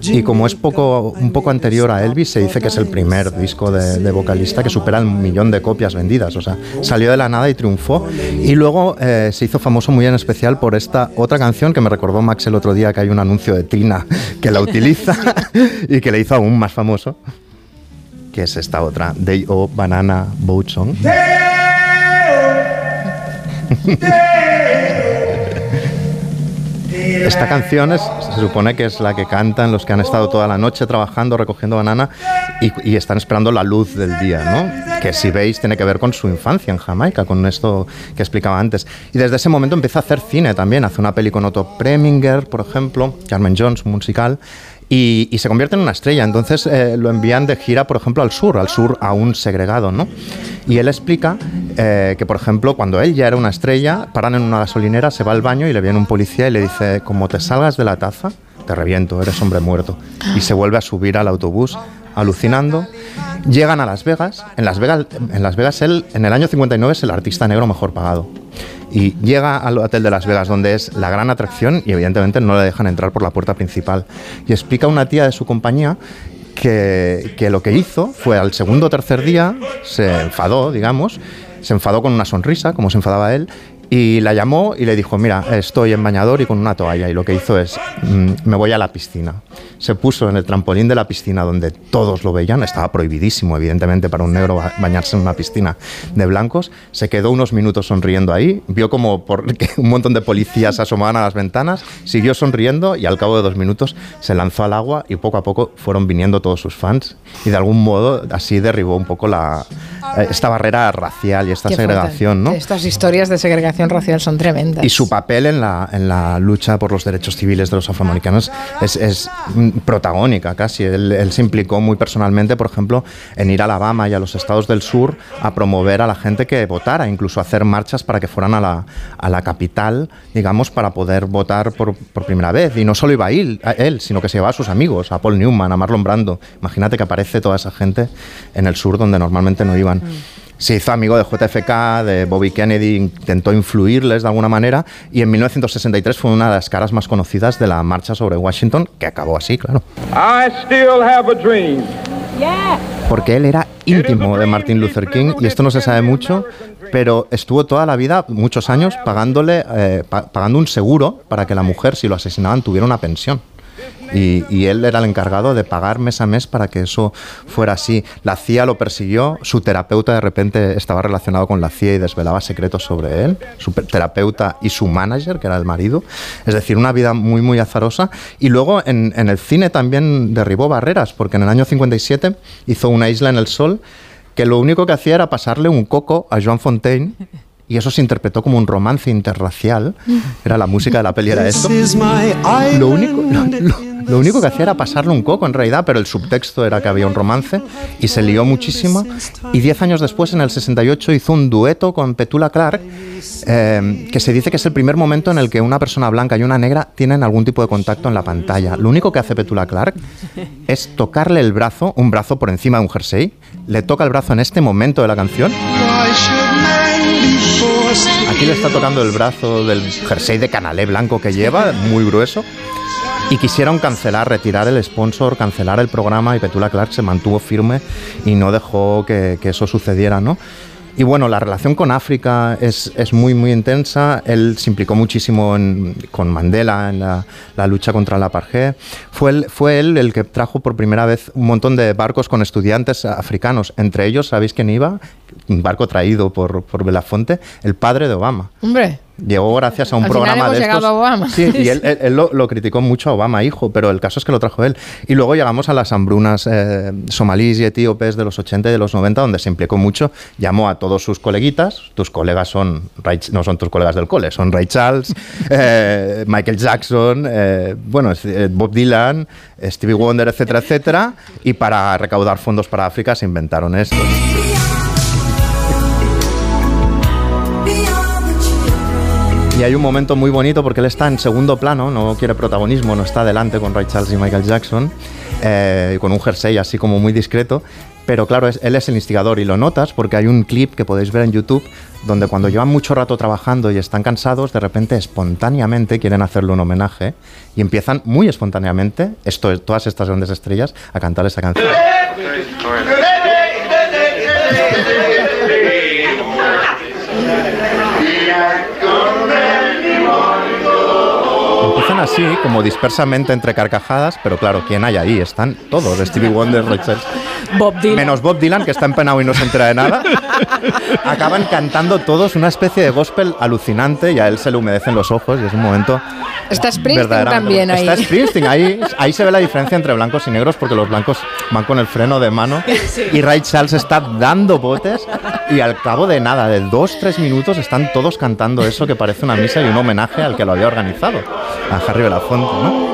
y como es poco, un poco anterior a Elvis, se dice que es el primer disco de, de vocalista que supera el millón de copias vendidas. O sea, salió de la nada y triunfó. Y luego eh, se hizo famoso muy en especial por esta otra canción que me recordó Max el otro día que hay un anuncio de Trina que la utiliza <laughs> y que le hizo aún más famoso, que es esta otra, Day O Banana Boat Song. Esta canción es- se supone que es la que cantan los que han estado toda la noche trabajando, recogiendo banana y, y están esperando la luz del día, ¿no? Que si veis tiene que ver con su infancia en Jamaica, con esto que explicaba antes. Y desde ese momento empieza a hacer cine también, hace una peli con Otto Preminger, por ejemplo, Carmen Jones, un musical, y, y se convierte en una estrella. Entonces eh, lo envían de gira, por ejemplo, al sur, al sur aún segregado, ¿no? Y él explica eh, que, por ejemplo, cuando él ya era una estrella, paran en una gasolinera, se va al baño y le viene un policía y le dice, como te salgas de la taza, te reviento, eres hombre muerto. Y se vuelve a subir al autobús alucinando. Llegan a Las Vegas. En Las Vegas, en Las Vegas él, en el año 59, es el artista negro mejor pagado. Y llega al hotel de Las Vegas, donde es la gran atracción, y evidentemente no le dejan entrar por la puerta principal. Y explica a una tía de su compañía que, que lo que hizo fue al segundo o tercer día, se enfadó, digamos, se enfadó con una sonrisa, como se enfadaba él, y la llamó y le dijo, mira, estoy en bañador y con una toalla. Y lo que hizo es, mm, me voy a la piscina. Se puso en el trampolín de la piscina donde todos lo veían. Estaba prohibidísimo, evidentemente, para un negro ba- bañarse en una piscina de blancos. Se quedó unos minutos sonriendo ahí. Vio como por <laughs> que un montón de policías asomaban a las ventanas. Siguió sonriendo y al cabo de dos minutos se lanzó al agua y poco a poco fueron viniendo todos sus fans. Y de algún modo así derribó un poco la, esta barrera racial y esta Qué fuerte. segregación, ¿no? Estas historias de segregación racial son tremendas. Y su papel en la, en la lucha por los derechos civiles de los afroamericanos es, es, mm, protagónica casi. Él, él se implicó muy personalmente, por ejemplo, en ir a Alabama y a los estados del sur a promover a la gente que votara, incluso hacer marchas para que fueran a la, a la capital, digamos, para poder votar por, por primera vez. Y no solo iba a él, a él, sino que se llevaba a sus amigos, a Paul Newman, a Marlon Brando. Imagínate que aparece toda esa gente en el sur donde normalmente no iban. Se hizo amigo de JFK, de Bobby Kennedy, intentó influirles de alguna manera y en 1963 fue una de las caras más conocidas de la marcha sobre Washington, que acabó así, claro. I still have a dream. Porque él era íntimo de Martin Luther King y esto no se sabe mucho, pero estuvo toda la vida, muchos años, pagándole, eh, pa- pagando un seguro para que la mujer, si lo asesinaban, tuviera una pensión. Y, él era el encargado de pagar mes a mes para que eso fuera así. La CIA lo persiguió, su terapeuta de repente estaba relacionado con la CIA y desvelaba secretos sobre él, su pe- terapeuta y su manager, que era el marido. Es decir, una vida muy, muy azarosa. Y luego en, en el cine también derribó barreras, porque en el año 57 hizo Una isla en el sol, que lo único que hacía era pasarle un coco a Joan Fontaine. Y eso se interpretó como un romance interracial. Era la música de la peli, era esto. Lo único, lo, lo- lo único que hacía era pasarle un coco en realidad, pero el subtexto era que había un romance y se lió muchísimo. Y diez años después, en el 68, hizo un dueto con Petula Clark, eh, que se dice que es el primer momento en el que una persona blanca y una negra tienen algún tipo de contacto en la pantalla. Lo único que hace Petula Clark es tocarle el brazo, un brazo por encima de un jersey, le toca el brazo en este momento de la canción Aquí le está tocando el brazo del jersey de canalé blanco que lleva, muy grueso. Y quisieron cancelar, retirar el sponsor, cancelar el programa y Petula Clark se mantuvo firme y no dejó que, que eso sucediera, ¿no? Y bueno, la relación con África es, es muy, muy intensa. Él se implicó muchísimo en- con Mandela en la, la lucha contra la apartheid. Fue él, fue él el que trajo por primera vez un montón de barcos con estudiantes africanos. Entre ellos, ¿sabéis quién iba? Un barco traído por, por Belafonte, el padre de Obama. Hombre. Llegó gracias a un Al final programa hemos de estos. a Obama. Sí, y él, <laughs> él- él lo, lo criticó mucho a Obama, hijo, pero el caso es que lo trajo él. Y luego llegamos a las hambrunas eh, somalíes y etíopes de los 80 y de los 90, donde se implicó mucho. Llamó a todos sus coleguitas. Tus colegas son, no son tus colegas del cole, son Ray Charles, <laughs> eh, Michael Jackson, eh, bueno, eh, Bob Dylan, Stevie Wonder, etcétera, etcétera. Y para recaudar fondos para África se inventaron esto. Y hay un momento muy bonito porque él está en segundo plano, no quiere protagonismo, no está delante con Ray Charles y Michael Jackson, eh, con un jersey así como muy discreto. Pero claro, él es el instigador y lo notas porque hay un clip que podéis ver en YouTube donde cuando llevan mucho rato trabajando y están cansados, de repente espontáneamente quieren hacerle un homenaje y empiezan muy espontáneamente, todas estas grandes estrellas, a cantar esa canción. Así, como dispersamente entre carcajadas, pero claro, ¿quién hay ahí? Están todos, Stevie Wonder, Ray Charles. Bob Dylan. Menos Bob Dylan, que está empenado y no se entera de nada. Acaban cantando todos una especie de gospel alucinante y a él se le humedecen los ojos y es un momento Está Springsteen también ahí. Está Springsteen, ahí, ahí se ve la diferencia entre blancos y negros porque los blancos van con el freno de mano y Ray Charles está dando botes y al cabo de nada, de dos, tres minutos, están todos cantando eso que parece una misa y un homenaje al que lo había organizado, a Harry Belafonte, ¿no?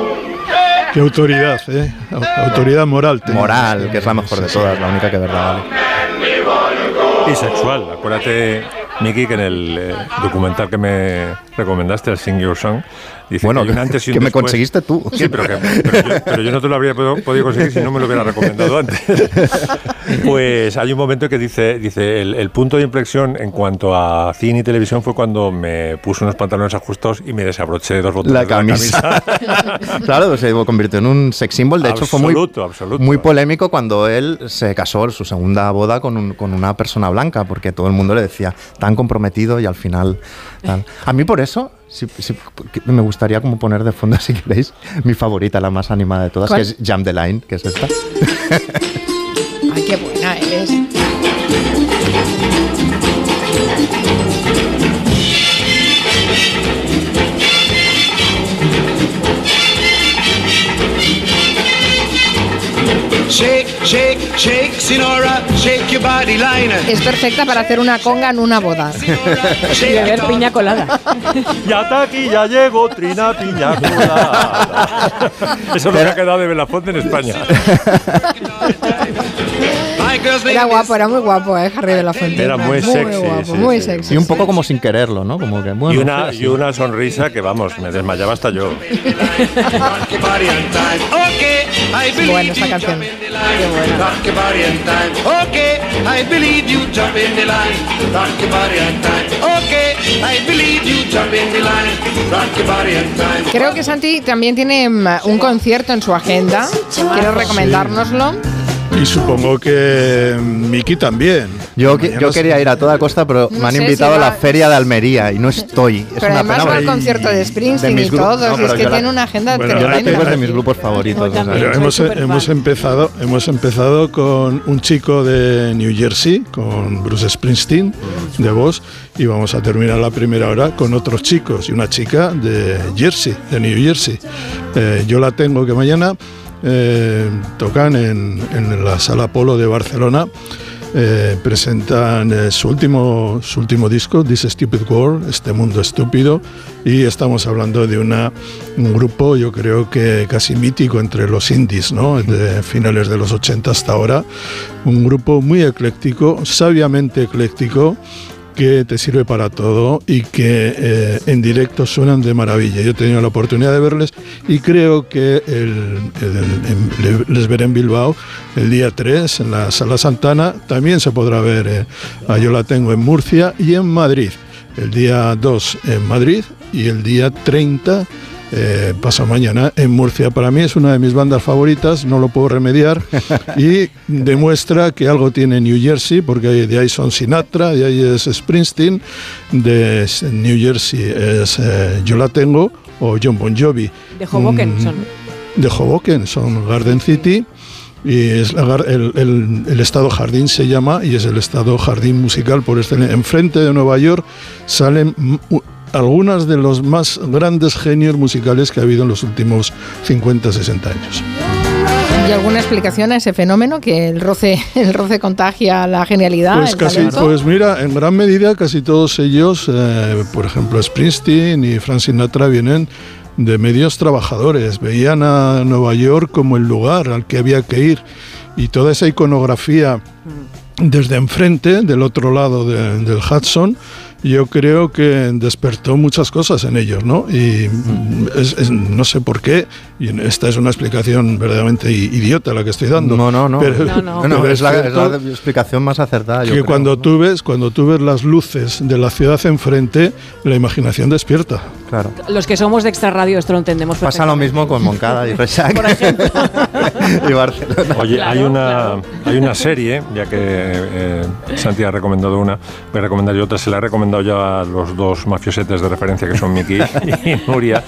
Qué autoridad, ¿eh? Au- Autoridad moral. Moral, que es la mejor de todas, la única que de verdad vale. Y sexual. Acuérdate, Miki, que en el eh, documental que me recomendaste, el Sing Your Song, dice Bueno, que antes que me después. conseguiste tú. Sí, pero, que- pero yo, pero yo no te lo habría podido, conseguir si no me lo hubiera recomendado antes. <laughs> Pues hay un momento que dice, dice el, el punto de inflexión en cuanto a cine y televisión fue cuando me puse unos pantalones ajustados y me desabroché dos botones La de camisa. <laughs> claro, se convirtió en un sex symbol. De hecho, fue muy, Absoluto, absoluto. muy polémico cuando él se casó en su segunda boda con, un- con una persona blanca, porque todo el mundo le decía tan comprometido y al final. tal. A mí, por eso, sí- sí, me gustaría como poner de fondo, <laughs> si queréis, mi favorita, la más animada de todas, ¿Cuál? que es Jam the Line, que es esta. Ay, qué buena Es perfecta para hacer una conga en una boda. Y beber piña colada. Ya está aquí, ya llegó Trina Piña Colada. <laughs> Eso no me ha quedado de Belafonte en España. <laughs> Era guapo, era muy guapo, ¿eh? Harry de la Fuente. Era muy sexy, guapo, sí, muy sí. sexy. Y un poco como sin quererlo, ¿no? Como que, bueno, y, una, y una sonrisa que, vamos, me desmayaba hasta yo. Buena esta you canción. jump in the line. Rock your body on time. Okay, I believe you jump in the line. Rock your body on time. Okay, I believe you jump in the line. Rock your body on time. Creo que Santi también tiene mm, un concierto en su agenda. ¿Quieres recomendárnoslo? Y supongo que Miki también. Yo, que- yo quería ir a toda costa, pero No me han invitado si a la feria de Almería y no estoy. Es Pero una además pena. va al concierto de Springsteen mis y todos, No, es que la- tiene una agenda Bueno, Yo la tremenda. tengo es de mis grupos favoritos. o sea. Pero hemos, hemos empezado, hemos empezado con un chico de New Jersey, con Bruce Springsteen, de voz, y vamos a terminar la primera hora con otros chicos y una chica de Jersey, de New Jersey. Eh, yo la tengo que mañana eh, tocan en, en la Sala Polo de Barcelona. eh, presentan eh, su, último, su último disco, This Stupid World, Este Mundo Estúpido, y estamos hablando de una, un grupo, yo creo que casi mítico entre los indies, ¿no? de finales de los 80 hasta ahora, un grupo muy ecléctico, sabiamente ecléctico, que te sirve para todo y que eh, en directo suenan de maravilla. Yo he tenido la oportunidad de verles y creo que les veré en Bilbao el día 3 en la Sala Santana. También se podrá ver, eh, a yo la tengo en Murcia y en Madrid. El día 2 en Madrid y el día 30 eh, pasa mañana en Murcia. Para mí es una de mis bandas favoritas, no lo puedo remediar <laughs> y demuestra que algo tiene New Jersey, porque de ahí son Sinatra, de ahí es Springsteen, de New Jersey es eh, Yo la tengo o John Bon Jovi. De Hoboken Mm, son. De Hoboken, son Garden City. Y es la el, el- el estado jardín se llama y es el estado jardín musical por excelencia. Enfrente de Nueva York salen mm, algunas de los más grandes genios musicales que ha habido en los últimos 50, 60 años. ¿Y alguna explicación a ese fenómeno que el roce, <laughs> el roce contagia la genialidad? Pues casi, pues mira, en gran medida casi todos ellos, eh, por ejemplo Springsteen y Frank Sinatra vienen de medios trabajadores, veían a Nueva York como el lugar al que había que ir y toda esa iconografía desde enfrente, del otro lado de- del Hudson, yo creo que despertó muchas cosas en ellos, ¿no? Y es- es- no sé por qué, y esta es una explicación verdaderamente idiota la que estoy dando. No, no, no. Pero- No, no. pero No, es, la, es la explicación más acertada. yo que creo. cuando tú ves cuando tú ves las luces de la ciudad enfrente la imaginación despierta claro Los que somos de Extra Radio esto lo entendemos Pasa lo mismo con Moncada y Resac. <laughs> y Barcelona. Oye, hay una hay una serie, ya que eh, Santi ha recomendado una, voy a recomendar yo otra, se la he recomendado ya a los dos mafiosetes de referencia que son Miki <laughs> y Nuria,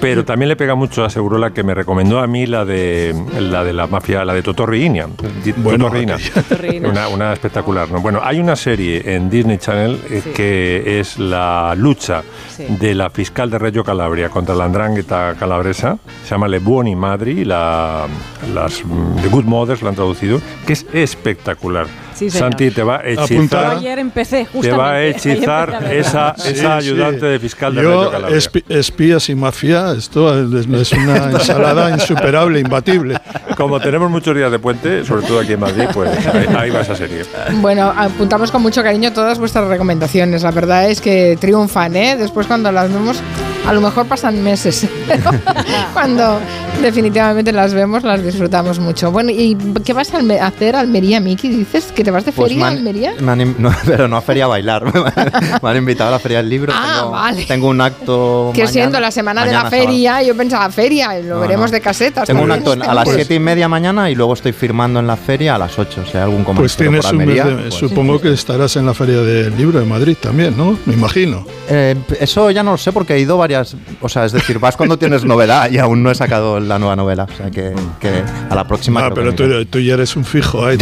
pero también le pega mucho a Segurola que me recomendó a mí la de la de la mafia, la de Totorri Inia, Di- Bueno, Totorrina. <laughs> una, una espectacular. ¿no? Bueno, hay una serie en Disney Channel eh, que es la lucha Sí. de la fiscal de Reggio Calabria contra la andrangheta calabresa, se llama Le Buoni Madri, la, las mm, The Good Mothers la han traducido, que es espectacular. Sí, señor. Santi te va a hechizar, ayer empecé, justamente. te va a <laughs> hechizar esa, Sí, esa sí. ayudante de fiscal de yo Calabria. espi- espías y mafia esto es, es una <laughs> ensalada insuperable imbatible Como tenemos muchos días de puente, sobre todo aquí en Madrid, pues ahí, ahí va esa serie. Bueno, apuntamos con mucho cariño todas vuestras recomendaciones. La verdad es que triunfan, ¿eh? Después cuando las vemos, a lo mejor pasan meses, pero <laughs> cuando definitivamente las vemos, las disfrutamos mucho. Bueno, ¿y qué vas a hacer Almería, Miki? ¿Dices que te vas de Pues feria a me han- Almería? <laughs> no, pero no a feria a bailar. <laughs> me han invitado a la feria del libro. Ah, tengo, vale. tengo un acto. Que mañana- siendo la semana de la mañana, sábado. feria, yo pensaba feria, y lo No, veremos no. de casetas. Tengo un acto a las siete y media mañana y luego estoy firmando en la feria a las 8. Si hay algún pues comerciante tienes por un mes Almería. de- pues- supongo que estarás en la feria del libro de Madrid también no me imagino Eh, eso ya no lo sé porque he ido varias. O sea, es decir, vas cuando tienes novedad y aún no he sacado la nueva novela. O sea, que, que a la próxima. ah, pero tú, tú ya eres un fijo ahí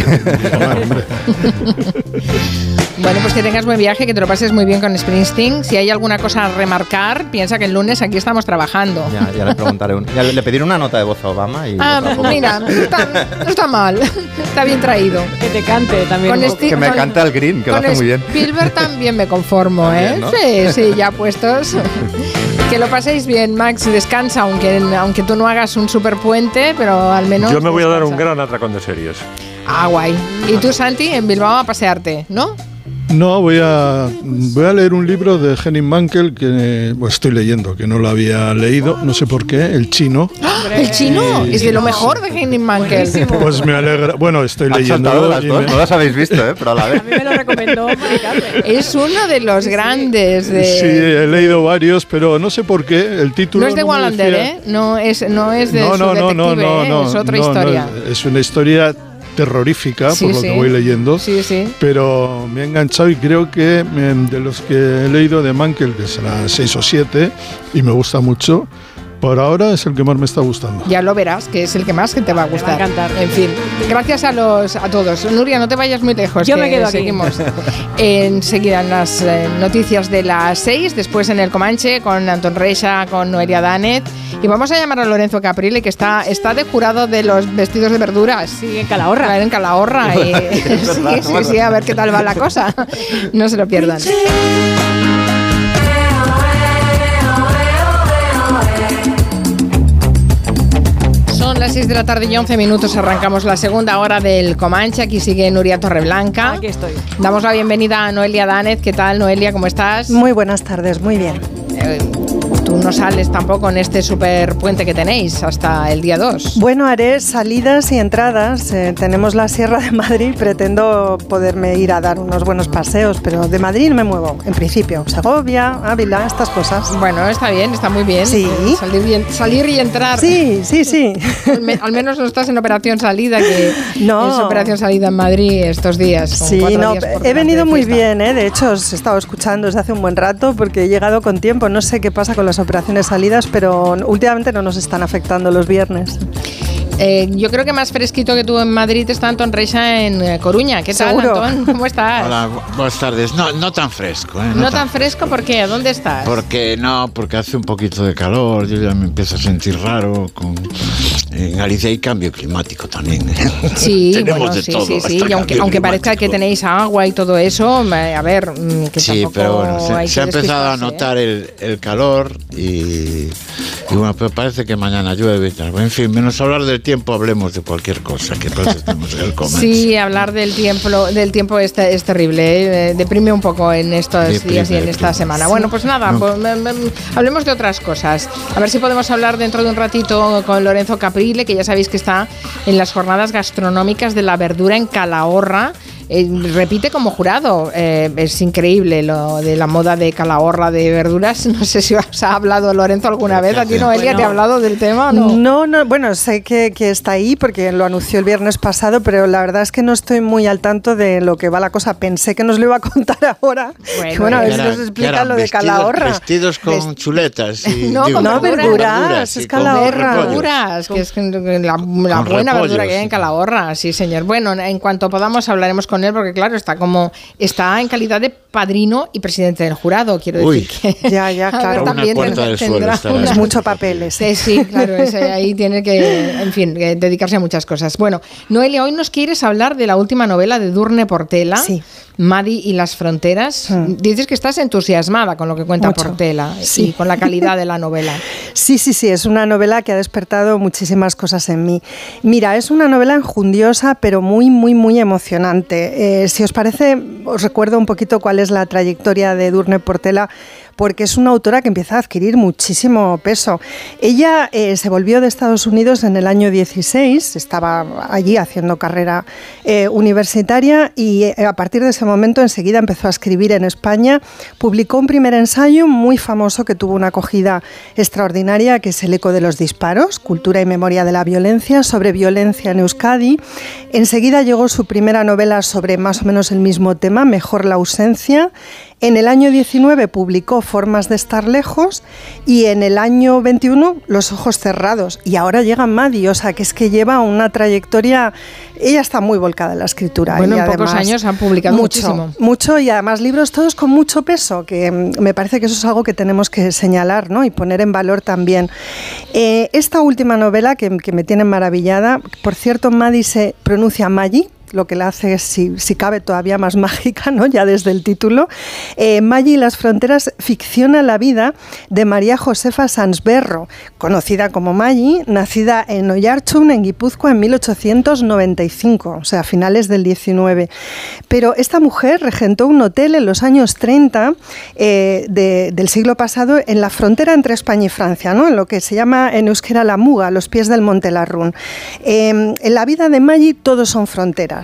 ah. <laughs> Bueno, pues que tengas buen viaje, que te lo pases muy bien con Springsteen. Si hay alguna cosa a remarcar, piensa que el lunes aquí estamos trabajando. Ya, ya le preguntaré. un- ya le, le pediré una nota de voz a Obama y. Ah, mira, no está, no está mal, está bien traído. Que te cante también. Con Que me canta el green, que lo hace muy bien. Spielberg también me conformo, <laughs> ¿eh? Sí, sí, ya puestos. <laughs> que lo paséis bien, Max, descansa, aunque, aunque tú no hagas un super puente, pero al menos... Yo me voy a dar un gran atracón de series. Ah, guay. Y tú, Santi, en Bilbao a pasearte, ¿no? No, voy a, voy a leer un libro de Henning Mankell que pues, estoy leyendo, que no lo había leído, no sé por qué, El chino. ¡Ah! El chino es de lo mejor de Henning Mankell. Pues me alegra. Bueno, estoy Han leyendo. saltado las y dos, me- no las habéis visto, ¿eh? Pero a la vez. A mí me lo recomendó. Es uno de los grandes de... Sí, he leído varios, pero no sé por qué el título. no es de me Wallander, decía- ¿eh? No es, no es de No, su no, no, no, no, ¿eh? no, es otra no, no, historia. es, es una historia terrorífica, Sí, por lo sí. que voy leyendo. Sí. Pero me ha enganchado y creo que em, de los que he leído de Mankel, que serán seis o siete, y me gusta mucho, por ahora es el que más me está gustando. Ya lo verás, que es el que más que te va a gustar. encantar. En fin, gracias a los a todos. Nuria, no te vayas muy lejos. Yo que me quedo aquí. Seguimos <laughs> enseguida en las eh, noticias de las 6, después en el Comanche con Anton Reixa, con Noelia Danet. Y vamos a llamar a Lorenzo Caprile, que está, está de jurado de los vestidos de verduras. Sí, en Calahorra. En Calahorra. <laughs> y- <laughs> sí, sí, sí, a ver qué tal va la cosa. No se lo pierdan. Son las 6 de la tarde y 11 minutos. Arrancamos la segunda hora del Comanche. Aquí sigue Nuria Torreblanca. Aquí estoy. Damos la bienvenida a Noelia Danez. ¿Qué tal, Noelia? ¿Cómo estás? Muy buenas tardes, muy bien. Eh, tú no sales tampoco en este super puente que tenéis hasta el día 2. Bueno, haré salidas y entradas. Eh, tenemos la Sierra de Madrid. Pretendo poderme ir a dar unos buenos paseos, pero de Madrid me muevo, en principio. Segovia, Ávila, estas cosas. Bueno, está bien, está muy bien. Sí. Eh, Salir y, salir y entrar. Sí, sí, sí. Al, me- al menos no estás en operación salida, que <laughs> No. es operación salida en Madrid estos días. Sí, no, días he venido muy bien, ¿eh? de hecho os he estado escuchando desde hace un buen rato porque he llegado con tiempo. No sé qué pasa con las operaciones salidas, pero últimamente no nos están afectando los viernes. Eh, yo creo que más fresquito que tú en Madrid está Anton Reixa en eh, Coruña. ¿Qué tal, Seguro. Antón? <laughs> ¿Cómo estás? Hola, bu- buenas tardes. No, no tan fresco, ¿eh? No, tan fresco, ¿por qué? ¿Dónde estás? Porque no, porque hace un poquito de calor, yo ya me empiezo a sentir raro. Con... En Galicia hay cambio climático también. ¿eh? Sí, <laughs> Tenemos bueno, de sí, todo. sí, sí. Y aunque, aunque parezca que tenéis agua y todo eso, eh, a ver, mm, que Sí, pero bueno, se, se ha empezado a ¿eh? notar el, el calor y, y bueno, pero parece que mañana llueve. En fin, menos hablar del tiempo, hablemos de cualquier cosa, que entonces estamos en el comer. Sí, hablar del tiempo, del tiempo es, es terrible, ¿eh? deprime un poco en estos Deprime, días y en esta deprime. semana. Bueno, pues nada, No. pues, mm, mm, hablemos de otras cosas. A ver si podemos hablar dentro de un ratito con Lorenzo Que ya sabéis que está en las jornadas gastronómicas de la verdura en Calahorra. Eh, repite como jurado. Eh, es increíble lo de la moda de Calahorra de verduras. <laughs> No sé si os ha hablado Lorenzo alguna vez. ¿A ti, Noelia, te ha hablado del tema no? No, no, bueno, sé que, que está ahí porque lo anunció el viernes pasado, pero la verdad es que no estoy muy al tanto de lo que va la cosa. Pensé que nos lo iba a <laughs> contar ahora. Bueno, bueno, a ver si nos explica lo de vestidos- Calahorra. Vestidos con chuletas. Y, <laughs> No, digo, con no, verduras. verduras, es Calahorra. repollos. verduras, que es la, la buena repollo, verdura que hay en Calahorra, sí señor. Bueno, en cuanto podamos hablaremos con él, porque claro, está como, está en calidad de padrino y presidente del jurado, quiero Uy. decir que <laughs> Ya, ya, <laughs> claro. Una también tendrá- tendrá estará una- Es mucho papel ese. Sí, sí, claro, <laughs> ese ahí tiene que, en fin, que dedicarse a muchas cosas. Bueno, Noelia, hoy nos quieres hablar de la última novela de Durne Portela, Sí. Madi y las fronteras. Dices que estás entusiasmada con lo que cuenta Mucho. Portela Sí. y con la calidad de la novela. Sí, sí, sí, es una novela que ha despertado muchísimas cosas en mí. Mira, es una novela enjundiosa, pero muy, muy, muy emocionante. Eh, si os parece, os recuerdo un poquito cuál es la trayectoria de Durne Portela, porque es una autora que empieza a adquirir muchísimo peso. Ella eh, se volvió de Estados Unidos en el año 16, estaba allí haciendo carrera eh, universitaria y eh, a partir de ese momento enseguida empezó a escribir en España. Publicó un primer ensayo muy famoso que tuvo una acogida extraordinaria, que es El eco de los disparos, Cultura y Memoria de la Violencia, sobre violencia en Euskadi. Enseguida llegó su primera novela sobre más o menos el mismo tema, Mejor la ausencia. En el año 19 publicó Formas de estar lejos y en el año 21 Los ojos cerrados. Y ahora llega Maddie, o sea que es que lleva una trayectoria, ella está muy volcada en la escritura. Bueno, y en pocos además- años han publicado mucho, muchísimo. Mucho y además libros todos con mucho peso, que mm, me parece que eso es algo que tenemos que señalar ¿no? y poner en valor también. Eh, esta última novela que, que me tiene maravillada, por cierto, Maddie se pronuncia Maggi, lo que la hace, si, cabe, todavía más <laughs> mágica, ¿no? ya desde el título. Eh, Maggi y las fronteras ficciona la vida de María Josefa Sansberro, conocida como Maggi, nacida en Oyarchun, en Guipúzcoa, en 1895, o sea, a finales del 19. Pero esta mujer regentó un hotel en los años 30 eh, de- del siglo pasado en la frontera entre España y Francia, ¿no? en lo que se llama en euskera la Muga, los pies del Monte Larrún. Eh, en la vida de Maggi todos son fronteras.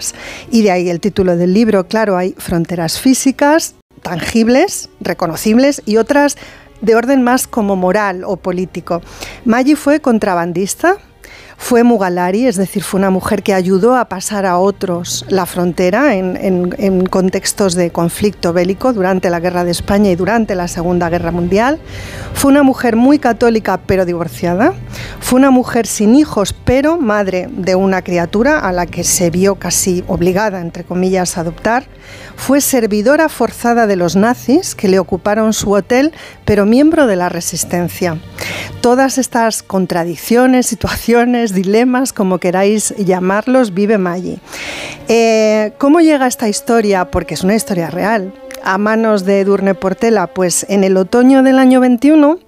Y de ahí el título del libro, claro, hay fronteras físicas, tangibles, reconocibles y otras de orden más como moral o político. Maggi fue contrabandista, Fue Mugalari, es decir, fue una mujer que ayudó a pasar a otros la frontera en, contextos de conflicto bélico durante la Guerra de España y durante la Segunda Guerra Mundial. Fue una mujer muy católica pero divorciada. Fue una mujer sin hijos pero madre de una criatura a la que se vio casi obligada, entre comillas, a adoptar. Fue servidora forzada de los nazis que le ocuparon su hotel pero miembro de la resistencia. Todas estas contradicciones, situaciones, dilemas, como queráis llamarlos, vive Maggi. Eh, ¿Cómo llega esta historia? Porque es una historia real a manos de Edurne Portela? Pues en el otoño del año 21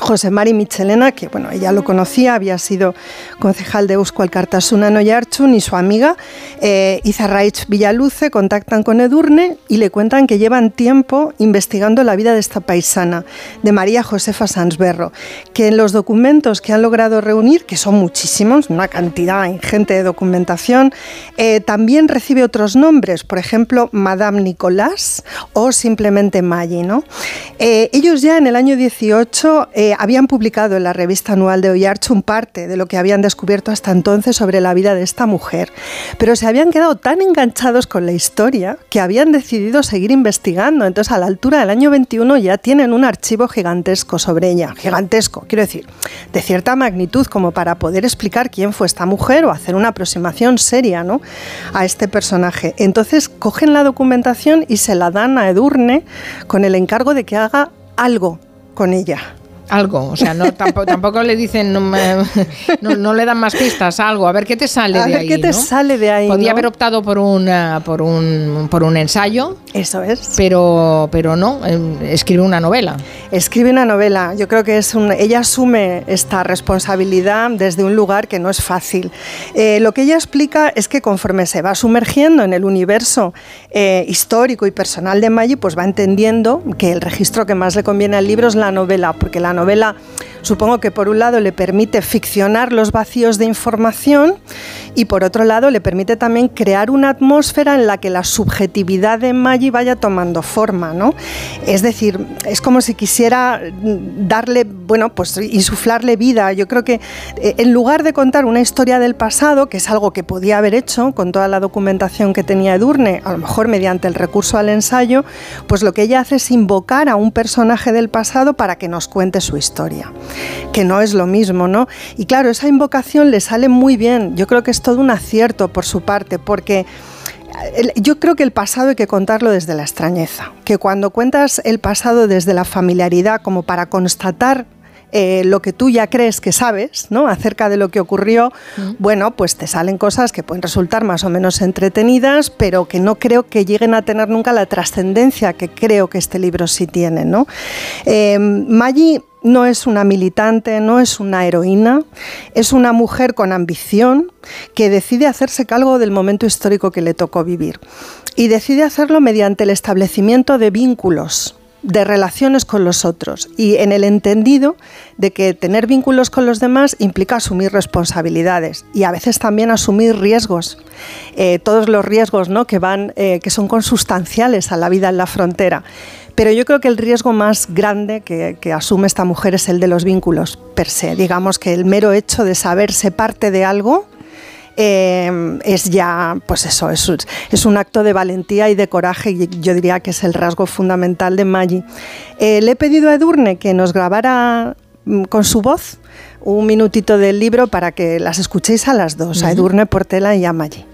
José Mari Michelena, que bueno, ella lo conocía, había sido concejal de Eusko Alkartasuna Noyarchun y su amiga eh, Izarraich Villaluce contactan con Edurne y le cuentan que llevan tiempo investigando la vida de esta paisana, de María Josefa Sansberro, que en los documentos que han logrado reunir, que son muchísimos, una cantidad ingente de documentación, eh, también recibe otros nombres, por ejemplo, Madame Nicolás o simplemente Maggi. ¿no? Eh, ellos ya en el año 18 eh, habían publicado en la revista anual de Oyarchun parte de lo que habían descubierto hasta entonces sobre la vida de esta mujer, pero se habían quedado tan enganchados con la historia que habían decidido seguir investigando. Entonces, a la altura del año 21 ya tienen un archivo gigantesco sobre ella, gigantesco, quiero decir, de cierta magnitud como para poder explicar quién fue esta mujer o hacer una aproximación seria ¿no? a este personaje. Entonces, cogen la documentación y se la dan a Edurne con el encargo de que haga algo con ella algo, o sea, no, <laughs> tampoco, le dicen, <laughs> no, le dan más pistas, algo, a ver qué te sale de ahí. ¿Qué te sale de ahí? Podía haber optado por, una, por, un, por un ensayo. Eso es. Pero, pero no, em, escribe una novela. Escribe una novela, yo creo que es un, ella asume esta responsabilidad desde un lugar que no es fácil. Eh, lo que ella explica es que conforme se va sumergiendo en el universo eh, histórico y personal de Maggi, pues va entendiendo que el registro que más le conviene al libro es la novela, porque la novela supongo que por un lado le permite ficcionar los vacíos de información y por otro lado le permite también crear una atmósfera en la que la subjetividad de Maggi vaya tomando forma, ¿no? Es decir, es como si quisiera darle, bueno, pues insuflarle vida. Yo creo que eh, en lugar de contar una historia del pasado, que es algo que podía haber hecho con toda la documentación que tenía Edurne, a lo mejor mediante el recurso al ensayo, pues lo que ella hace es invocar a un personaje del pasado para que nos cuente su historia, que no es lo mismo, ¿no? Y claro, esa invocación le sale muy bien, yo creo que es todo un acierto por su parte, porque yo creo que el pasado hay que contarlo desde la extrañeza, que cuando cuentas el pasado desde la familiaridad como para constatar eh, lo que tú ya crees que sabes ¿no? acerca de lo que ocurrió, bueno, pues te salen cosas que pueden resultar más o menos entretenidas, pero que no creo que lleguen a tener nunca la trascendencia que creo que este libro sí tiene. ¿no? Eh, Maggi no es una militante, no es una heroína, es una mujer con ambición que decide hacerse cargo del momento histórico que le tocó vivir y decide hacerlo mediante el establecimiento de vínculos de relaciones con los otros y en el entendido de que tener vínculos con los demás implica asumir responsabilidades y a veces también asumir riesgos, eh, todos los riesgos ¿no? que van, eh, que son consustanciales a la vida en la frontera. Pero yo creo que el riesgo más grande que, asume esta mujer es el de los vínculos per se. Digamos que el mero hecho de saberse parte de algo eh, es ya, pues eso, es, es, un acto de valentía y de coraje y yo diría que es el rasgo fundamental de Maggi. Eh, le he pedido a Edurne que nos grabara mm, con su voz un minutito del libro para que las escuchéis a las dos, a Edurne Portela y a Maggi.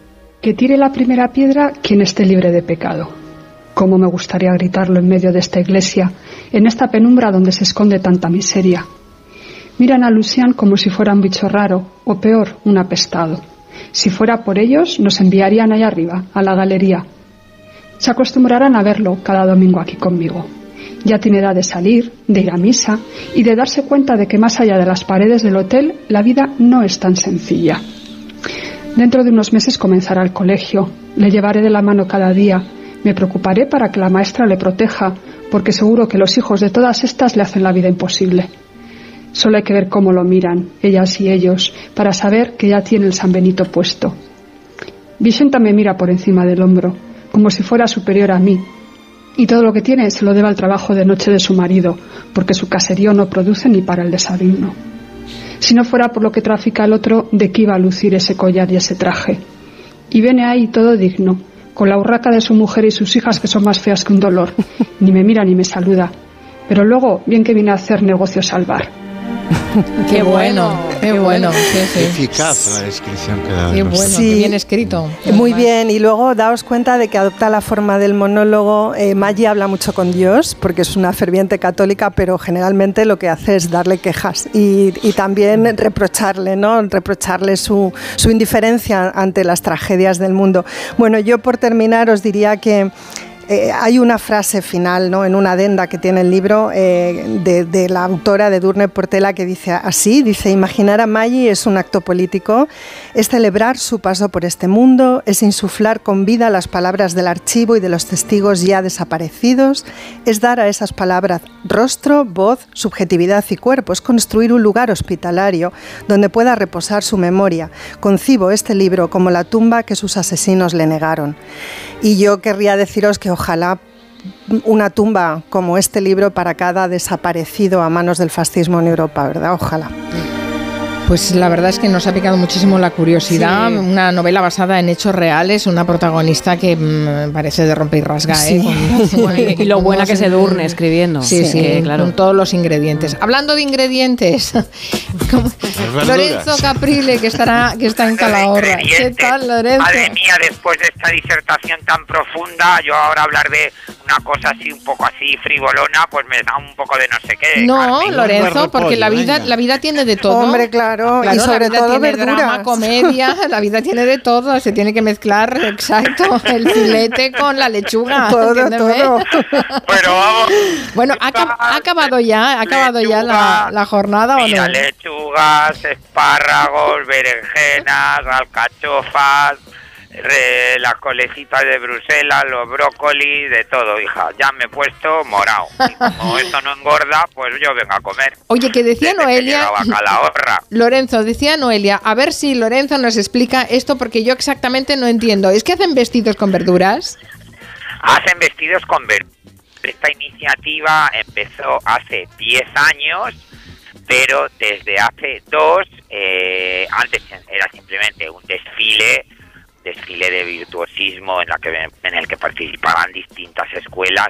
Que tire la primera piedra quien esté libre de pecado. Cómo me gustaría gritarlo en medio de esta iglesia, en esta penumbra donde se esconde tanta miseria. Miran a Lucian como si fuera un bicho raro, o peor, un apestado. Si fuera por ellos, nos enviarían allá arriba, a la galería. Se acostumbrarán a verlo cada domingo aquí conmigo. Ya tiene edad de salir, de ir a misa y de darse cuenta de que más allá de las paredes del hotel, la vida no es tan sencilla. Dentro de unos meses comenzará el colegio. Le llevaré de la mano cada día me preocuparé para que la maestra le proteja, porque seguro que los hijos de todas estas le hacen la vida imposible. Solo hay que ver cómo lo miran, ellas y ellos, para saber que ya tiene el San Benito puesto. Vicenta me mira por encima del hombro, como si fuera superior a mí, y todo lo que tiene se lo debe al trabajo de noche de su marido, porque su caserío no produce ni para el desayuno. si no fuera por lo que trafica el otro de que iba a lucir ese collar y ese traje. Y viene ahí todo digno, con la urraca de su mujer y sus hijas que son más feas que un dolor. <laughs> Ni me mira ni me saluda. Pero luego, bien que viene a hacer negocios al bar. <laughs> Qué bueno, qué bueno. Sí, sí. Eficaz la descripción que da. Qué bueno, Sí. qué bien escrito. Muy bien, y luego daos cuenta de que adopta la forma del monólogo. Eh, Maggie habla mucho con Dios porque es una ferviente católica, pero generalmente lo que hace es darle quejas y, y también reprocharle, ¿no? Reprocharle su, su indiferencia ante las tragedias del mundo. Bueno, yo por terminar os diría que eh, hay una frase final ¿no? en una adenda que tiene el libro eh, de, de la autora de Durne Portela que dice así, dice, imaginar a Maggie es un acto político, es celebrar su paso por este mundo, es insuflar con vida las palabras del archivo y de los testigos ya desaparecidos, es dar a esas palabras rostro, voz, subjetividad y cuerpo, es construir un lugar hospitalario donde pueda reposar su memoria. Concibo este libro como la tumba que sus asesinos le negaron. Y yo querría deciros que ojalá una tumba como este libro para cada desaparecido a manos del fascismo en Europa, ¿verdad? Ojalá. Pues la verdad es que nos ha picado muchísimo la curiosidad. Sí. Una novela basada en hechos reales, una protagonista que mm, parece de romper y rasga. ¿eh? Con- <laughs> Y lo buena que se durne escribiendo. Sí, sí, Que, claro. con todos los ingredientes. Hablando de ingredientes. <laughs> Lorenzo Caprile, que estará que está en Calahorra. ¿Qué tal, Lorenzo? Madre mía, después de esta disertación tan profunda, yo ahora hablar de una cosa así, un poco así frivolona, pues me da un poco de no sé qué. No, Carmen. Lorenzo, porque la vida, la vida tiene de todo. Hombre, claro, y sobre la vida todo tiene verduras. drama, comedia, <laughs> la vida tiene de todo, se tiene que mezclar, exacto, el filete con la lechuga. Todo, todo. Pero vamos, Bueno, ¿ha, acab- ha acabado ya, ha acabado ya la, la jornada o mira, no? lechugas, espárragos, berenjenas, alcachofas, re- las colecitas de Bruselas, los brócolis, de todo, hija. Ya me he puesto morado. Y como <laughs> esto no engorda, pues yo vengo a comer. Oye, que decía Desde Noelia. <laughs> Lorenzo, decía Noelia, a ver si Lorenzo nos explica esto porque yo exactamente no entiendo. ¿Es que hacen vestidos con verduras? hacen vestidos con verduras. Esta iniciativa empezó hace 10 años, pero desde hace dos, eh, antes era simplemente un desfile, desfile de virtuosismo en, la que, en el que participaban distintas escuelas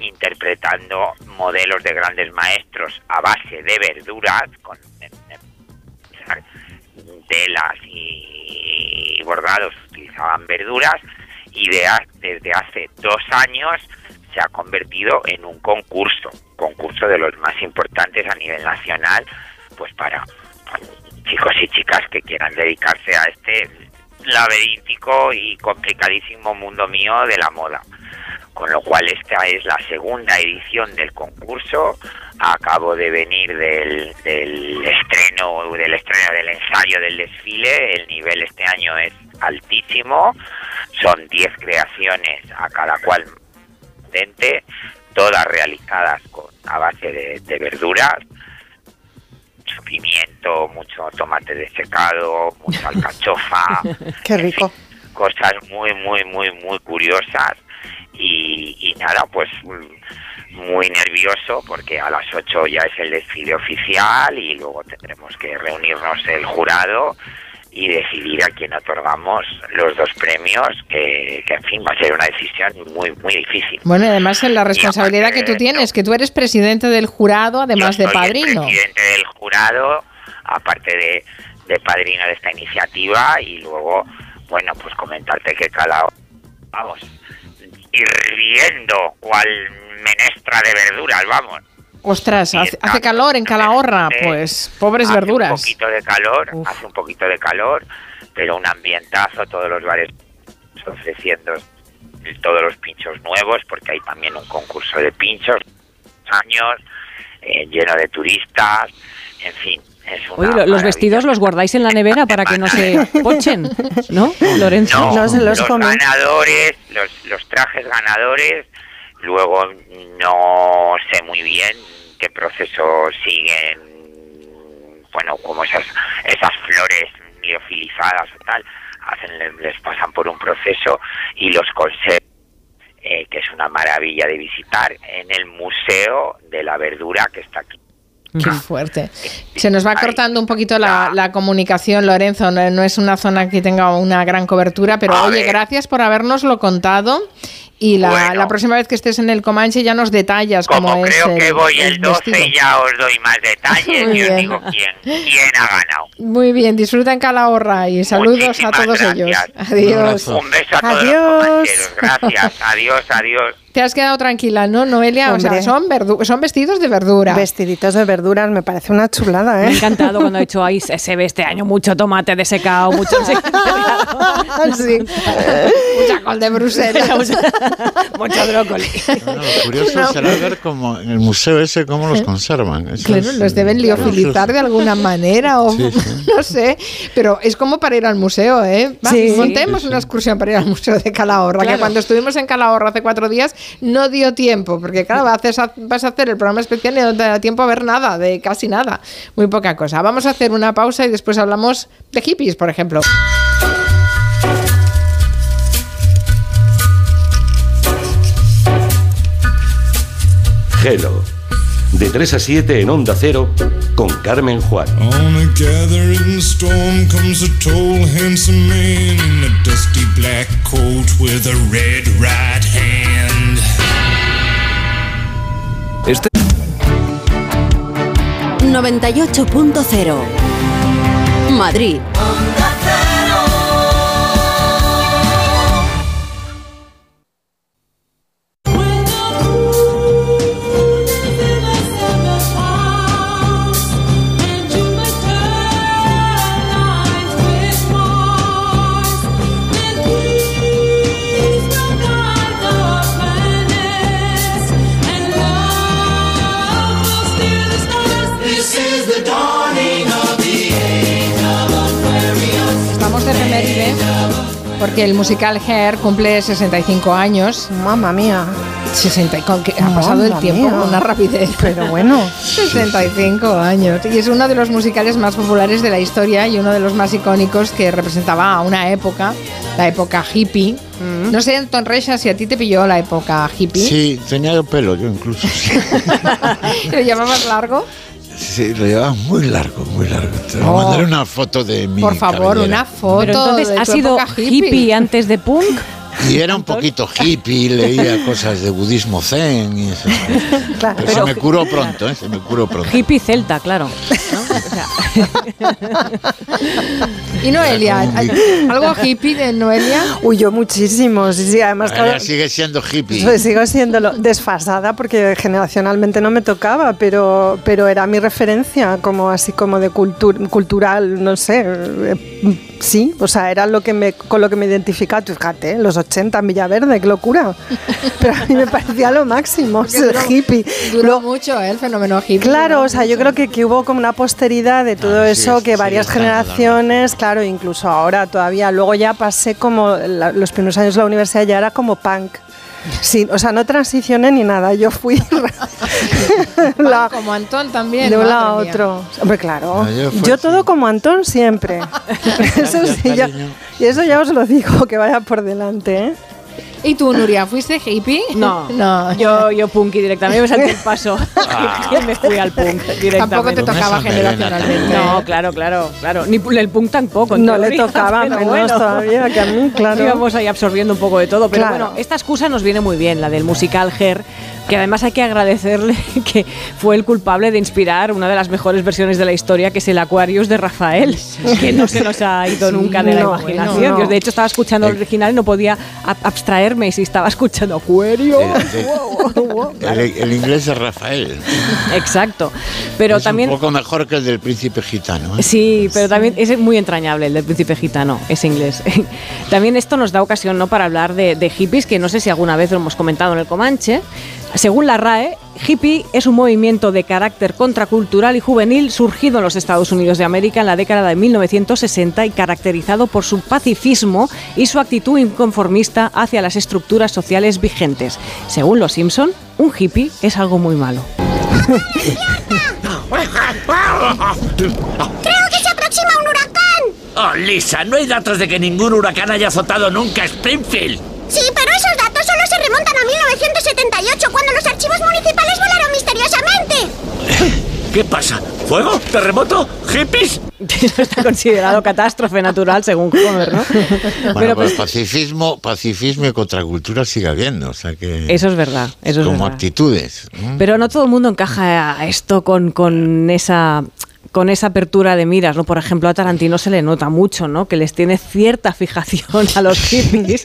interpretando modelos de grandes maestros a base de verduras, con telas y bordados utilizaban verduras y de desde hace dos años se ha convertido en un concurso, concurso de los más importantes a nivel nacional, pues para chicos y chicas que quieran dedicarse a este laberíntico y complicadísimo mundo mío de la moda. Con lo cual esta es la segunda edición del concurso. Acabo de venir del, del estreno, del estreno del ensayo del desfile. El nivel este año es altísimo. Son 10 creaciones a cada cual todas realizadas con, a base de, de verduras, pimiento, mucho tomate desecado, mucha alcachofa, <laughs> Qué rico. cosas muy, muy, muy, muy curiosas. Y, y nada, pues muy nervioso porque a las 8 ya es el desfile oficial y luego tendremos que reunirnos el jurado y decidir a quién otorgamos los dos premios, que, que en fin va a ser una decisión muy, muy difícil. Bueno, y además en la responsabilidad que tú tienes, que tú eres presidente del jurado, además de soy el padrino. presidente del jurado, aparte de, de padrino de esta iniciativa, y luego, bueno, pues comentarte que cada vamos, hirviendo cual menestra de verduras, vamos. Ostras, hace, hace calor en Calahorra, pues pobres hace verduras. un poquito de calor, hace un poquito de calor, pero un ambientazo, todos los bares ofreciendo todos los pinchos nuevos, porque hay también un concurso de pinchos, años, eh, lleno de turistas, en fin. Es una Oye, lo- los maravilla. vestidos los guardáis en la nevera para que no se <laughs> pochen, ¿no, Lorenzo? No, los ganadores, los, los trajes ganadores, luego no sé muy bien qué proceso siguen, bueno, como esas, esas flores liofilizadas o tal, hacen, les, les pasan por un proceso y los conservan, eh, que es una maravilla de visitar, en el Museo de la Verdura que está aquí. Qué fuerte. Se nos va cortando un poquito la, la comunicación, Lorenzo. No, no es una zona que tenga una gran cobertura, pero A oye, ver. gracias por habernoslo contado. Y la, Bueno. la próxima vez que estés en el Comanche ya nos detallas Como cómo es creo que el- voy el el 12 vestido. ya os doy más detalles <laughs> y os digo quién, quién ha ganado. Muy bien, disfruta en Calahorra y saludos Muchísimas a todos ellos. gracias. Adiós. Un beso a todos Adiós. los. Gracias. Adiós, adiós. Te has quedado tranquila, ¿no, Noelia? O sea, Hombre. son, verdu- son vestidos de verdura. Vestiditos de verduras, me parece una chulada, Me ha ¿eh? encantado cuando ha dicho, ahí se, se ve este año mucho tomate desecado, mucho... <laughs> sí. Mucha col de Bruselas. <laughs> mucho brócoli. Lo curioso No. será ver cómo en el museo ese cómo los conservan. Eso Claro, es, los deben eh, liofilizar de alguna manera o Sí, sí. <laughs> no sé, pero es como para ir al museo, ¿eh? Va, Sí. montemos una excursión para ir al museo de Calahorra, que Claro. cuando estuvimos en Calahorra hace cuatro días no dio tiempo, porque claro, haces- vas a hacer el programa especial y no te da tiempo a ver nada, de casi nada, muy poca cosa. Vamos a hacer una pausa y después hablamos de hippies, por ejemplo. Hello. De 3 a 7 en Onda Cero con Carmen Juan. On a gathering storm comes a tall, handsome man in a dusty black coat with a red right hand. Este 98.0 Madrid. Porque el musical Hair cumple 65 años. Mamma mía. 60, y con que ha pasado el tiempo mía. con una rapidez. Pero bueno. <laughs> 65 años. Y es uno de los musicales más populares de la historia y uno de los más icónicos que representaba a una época, la época hippie. No sé, Anton Recha, si a ti te pilló la época hippie. Sí, tenía el pelo yo incluso. <laughs> ¿Lo llamabas largo? Sí, lo llevaba muy largo, muy largo. Te Oh. mandaré una foto de mi Por favor, cabellera. una foto. Pero entonces, de ¿ha tu sido época hippie antes de punk? Y era un poquito hippie, leía cosas de budismo zen y. Claro, Pero, pero- se me curó pronto, ¿eh? Se me curó pronto. Hippie celta, claro. <laughs> Y Noelia, ¿algo hippie de Noelia? Uy, yo muchísimo. Sí, sí, además, Ahora claro, sigue siendo hippie. Pues sigo siendo desfasada porque generacionalmente no me tocaba, pero, pero era mi referencia, como así como de cultur- cultural, no sé. eh, Sí, o sea, era lo que me, con lo que me identificaba. Tú Fíjate, en los 80 en Villaverde, qué locura. Pero a mí me parecía lo máximo, ser duró- hippie. Duró mucho ¿eh? el fenómeno hippie. Claro, o sea, yo creo que, que hubo como una posteridad de todo Ah, eso, es- que varias generaciones, claro, incluso ahora todavía. Luego ya pasé como la- los primeros años de la universidad ya era como punk. Sí, o sea, no transicioné ni nada, yo fui <laughs> <laughs> la- Como Antón también. de un lado a otro. Hombre, claro. No, yo yo todo como Antón siempre. <laughs> eso sí, ya- cariño. y eso ya os lo digo, que vaya por delante, ¿eh? ¿Y tú, Nuria, fuiste hippie? no, <laughs> no. Yo, yo punky directamente, me salté el paso. <laughs> <laughs> y me fui al punk directamente. Tampoco te tocaba generacionalmente. No, claro, claro, claro. Ni el punk tampoco. No le tocaba pero menos bueno. todavía que a mí, claro. Íbamos ahí absorbiendo un poco de todo. Pero Claro. bueno, esta excusa nos viene muy bien, la del musical Her, que además hay que agradecerle <laughs> que fue el culpable de inspirar una de las mejores versiones de la historia, que es el Aquarius de Rafael, que no se nos ha ido nunca de la no, imaginación. bueno, no. Yo, de hecho, estaba escuchando el original y no podía ab- abstraerme si estaba escuchando Aquarius. <laughs> El, el- el inglés de Rafael. Exacto. Pero es también... un poco mejor que el del príncipe gitano. ¿eh? Sí, pero también es muy entrañable el del príncipe gitano, es inglés. <laughs> también esto nos da ocasión ¿no? para hablar de, de hippies, que no sé si alguna vez lo hemos comentado en el Comanche. Según la RAE, hippie es un movimiento de carácter contracultural y juvenil surgido en los Estados Unidos de América en la década de 1960 y caracterizado por su pacifismo y su actitud inconformista hacia las estructuras sociales vigentes. Según los Simpson, un hippie es algo muy malo. ¡Creo que se aproxima un huracán! Oh, Lisa, no hay datos de que ningún huracán haya azotado nunca Springfield. Sí, pero esos datos solo se remontan a 1978, cuando los archivos municipales volaron misteriosamente. <coughs> ¿Qué pasa? ¿Fuego? ¿Terremoto? ¿Hippies? <laughs> Está considerado catástrofe natural según Homer, ¿no? Bueno, Pero, pues pacifismo, pacifismo y contracultura sigue habiendo, o sea que... Eso es verdad, eso es como verdad. actitudes. ¿no? Pero no todo el mundo encaja a esto con, con esa con esa apertura de miras, ¿no? Por ejemplo, a Tarantino se le nota mucho, ¿no? Que les tiene cierta fijación a los <laughs> hippies.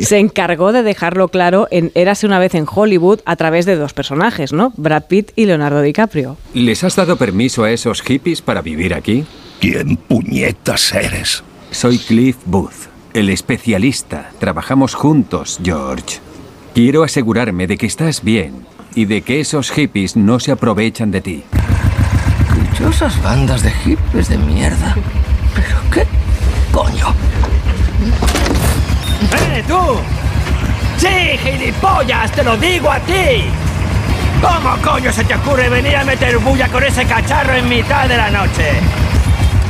se encargó de dejarlo claro en Érase una vez en Hollywood a través de dos personajes, ¿no? Brad Pitt y Leonardo DiCaprio. ¿Les has dado permiso a esos hippies para vivir aquí? ¿Quién puñetas eres? Soy Cliff Booth, el especialista. Trabajamos juntos, George. Quiero asegurarme de que estás bien y de que esos hippies no se aprovechan de ti. Dichosas bandas de hippies de mierda. ¿Pero qué coño? ¡Eh, tú! ¡Sí, gilipollas! ¡Te lo digo a ti! ¿Cómo coño se te ocurre venir a meter bulla con ese cacharro en mitad de la noche?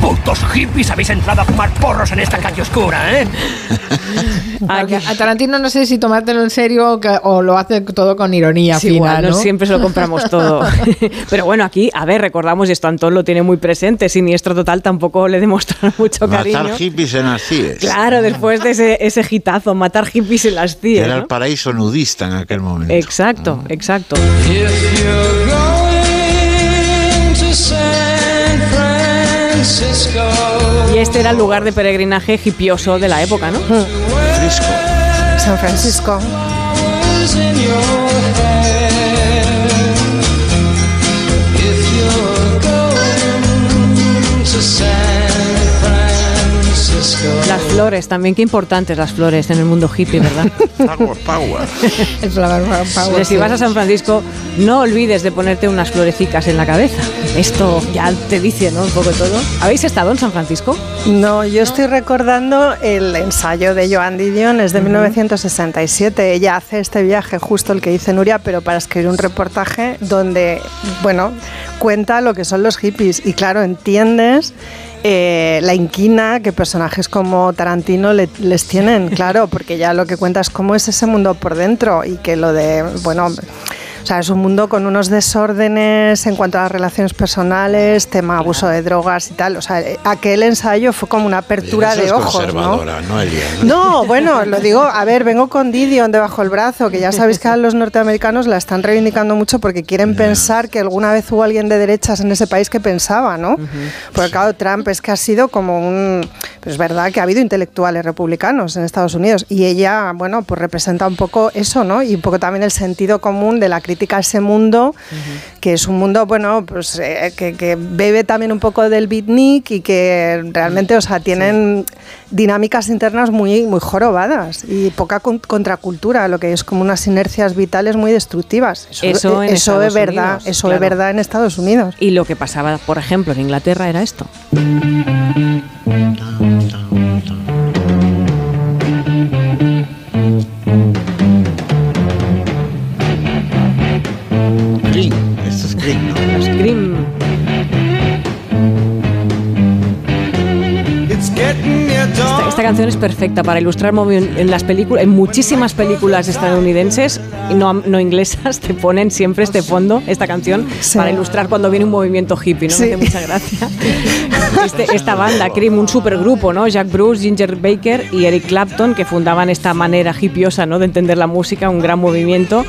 Putos hippies habéis entrado a fumar porros en esta calle oscura, ¿eh? <laughs> Porque a Tarantino no sé si tomártelo en serio o, que- o lo hace todo con ironía Sí, fina, igual, no siempre se lo compramos todo. <laughs> <laughs> Pero bueno, aquí, a ver, recordamos, y esto Antón lo tiene muy presente, Siniestro Total tampoco le demostraron mucho Matar cariño. hippies en las CIES. Claro, después de ese, ese hitazo, matar hippies en las CIE. Era el ¿no? paraíso nudista en aquel momento. Exacto, exacto. Y este era el lugar de peregrinaje hipioso de la época, ¿no? San Francisco. Las flores, también qué importantes las flores en el mundo hippie, ¿verdad? Power, power. El flower power, si vas a San Francisco, no olvides de ponerte unas florecicas en la cabeza. Esto ya te dice, ¿no? Un poco todo. ¿Habéis estado en San Francisco? No, yo estoy recordando el ensayo de Joan Didion, es de 1967. Ella hace este viaje, justo el que dice Nuria, pero para escribir un reportaje donde, bueno, cuenta lo que son los hippies. Y claro, entiendes eh, la inquina que personajes como Tarantino le- les tienen, claro, porque ya lo que cuenta es cómo es ese mundo por dentro y que lo de, bueno... O sea, es un mundo con unos desórdenes en cuanto a las relaciones personales, tema abuso de drogas y tal. O sea, eh, aquel ensayo fue como una apertura Eso de es ojos, ¿no? conservadora, ¿no, Elia? ¿no? No, bueno, lo digo, a ver, vengo con Didion debajo del brazo, que ya sabéis que a los norteamericanos la están reivindicando mucho porque quieren pensar que alguna vez hubo alguien de derechas en ese país que pensaba, ¿no? Porque claro, Trump es que ha sido como un... Pues es verdad que ha habido intelectuales republicanos en Estados Unidos y ella, bueno, pues representa un poco eso, ¿no? Y un poco también el sentido común de la crítica a ese mundo, que es un mundo, bueno, pues eh, que, que bebe también un poco del beatnik y que realmente, o sea, tienen dinámicas internas muy, muy jorobadas y poca con- contracultura, lo que es como unas inercias vitales muy destructivas. Eso, Eso en eso es verdad, Unidos, eso claro. es verdad en Estados Unidos. Y lo que pasaba, por ejemplo, en Inglaterra era esto. Esta, esta canción es perfecta para ilustrar en las películas, en muchísimas películas estadounidenses y no, no inglesas <laughs> te ponen siempre este fondo, esta canción, para ilustrar cuando viene un movimiento hippie, ¿no? Me hace mucha gracia. <laughs> Este- esta banda, Cream, un supergrupo, ¿no? Jack Bruce, Ginger Baker y Eric Clapton, que fundaban esta manera hippiosa, ¿no? De entender la música, un gran movimiento.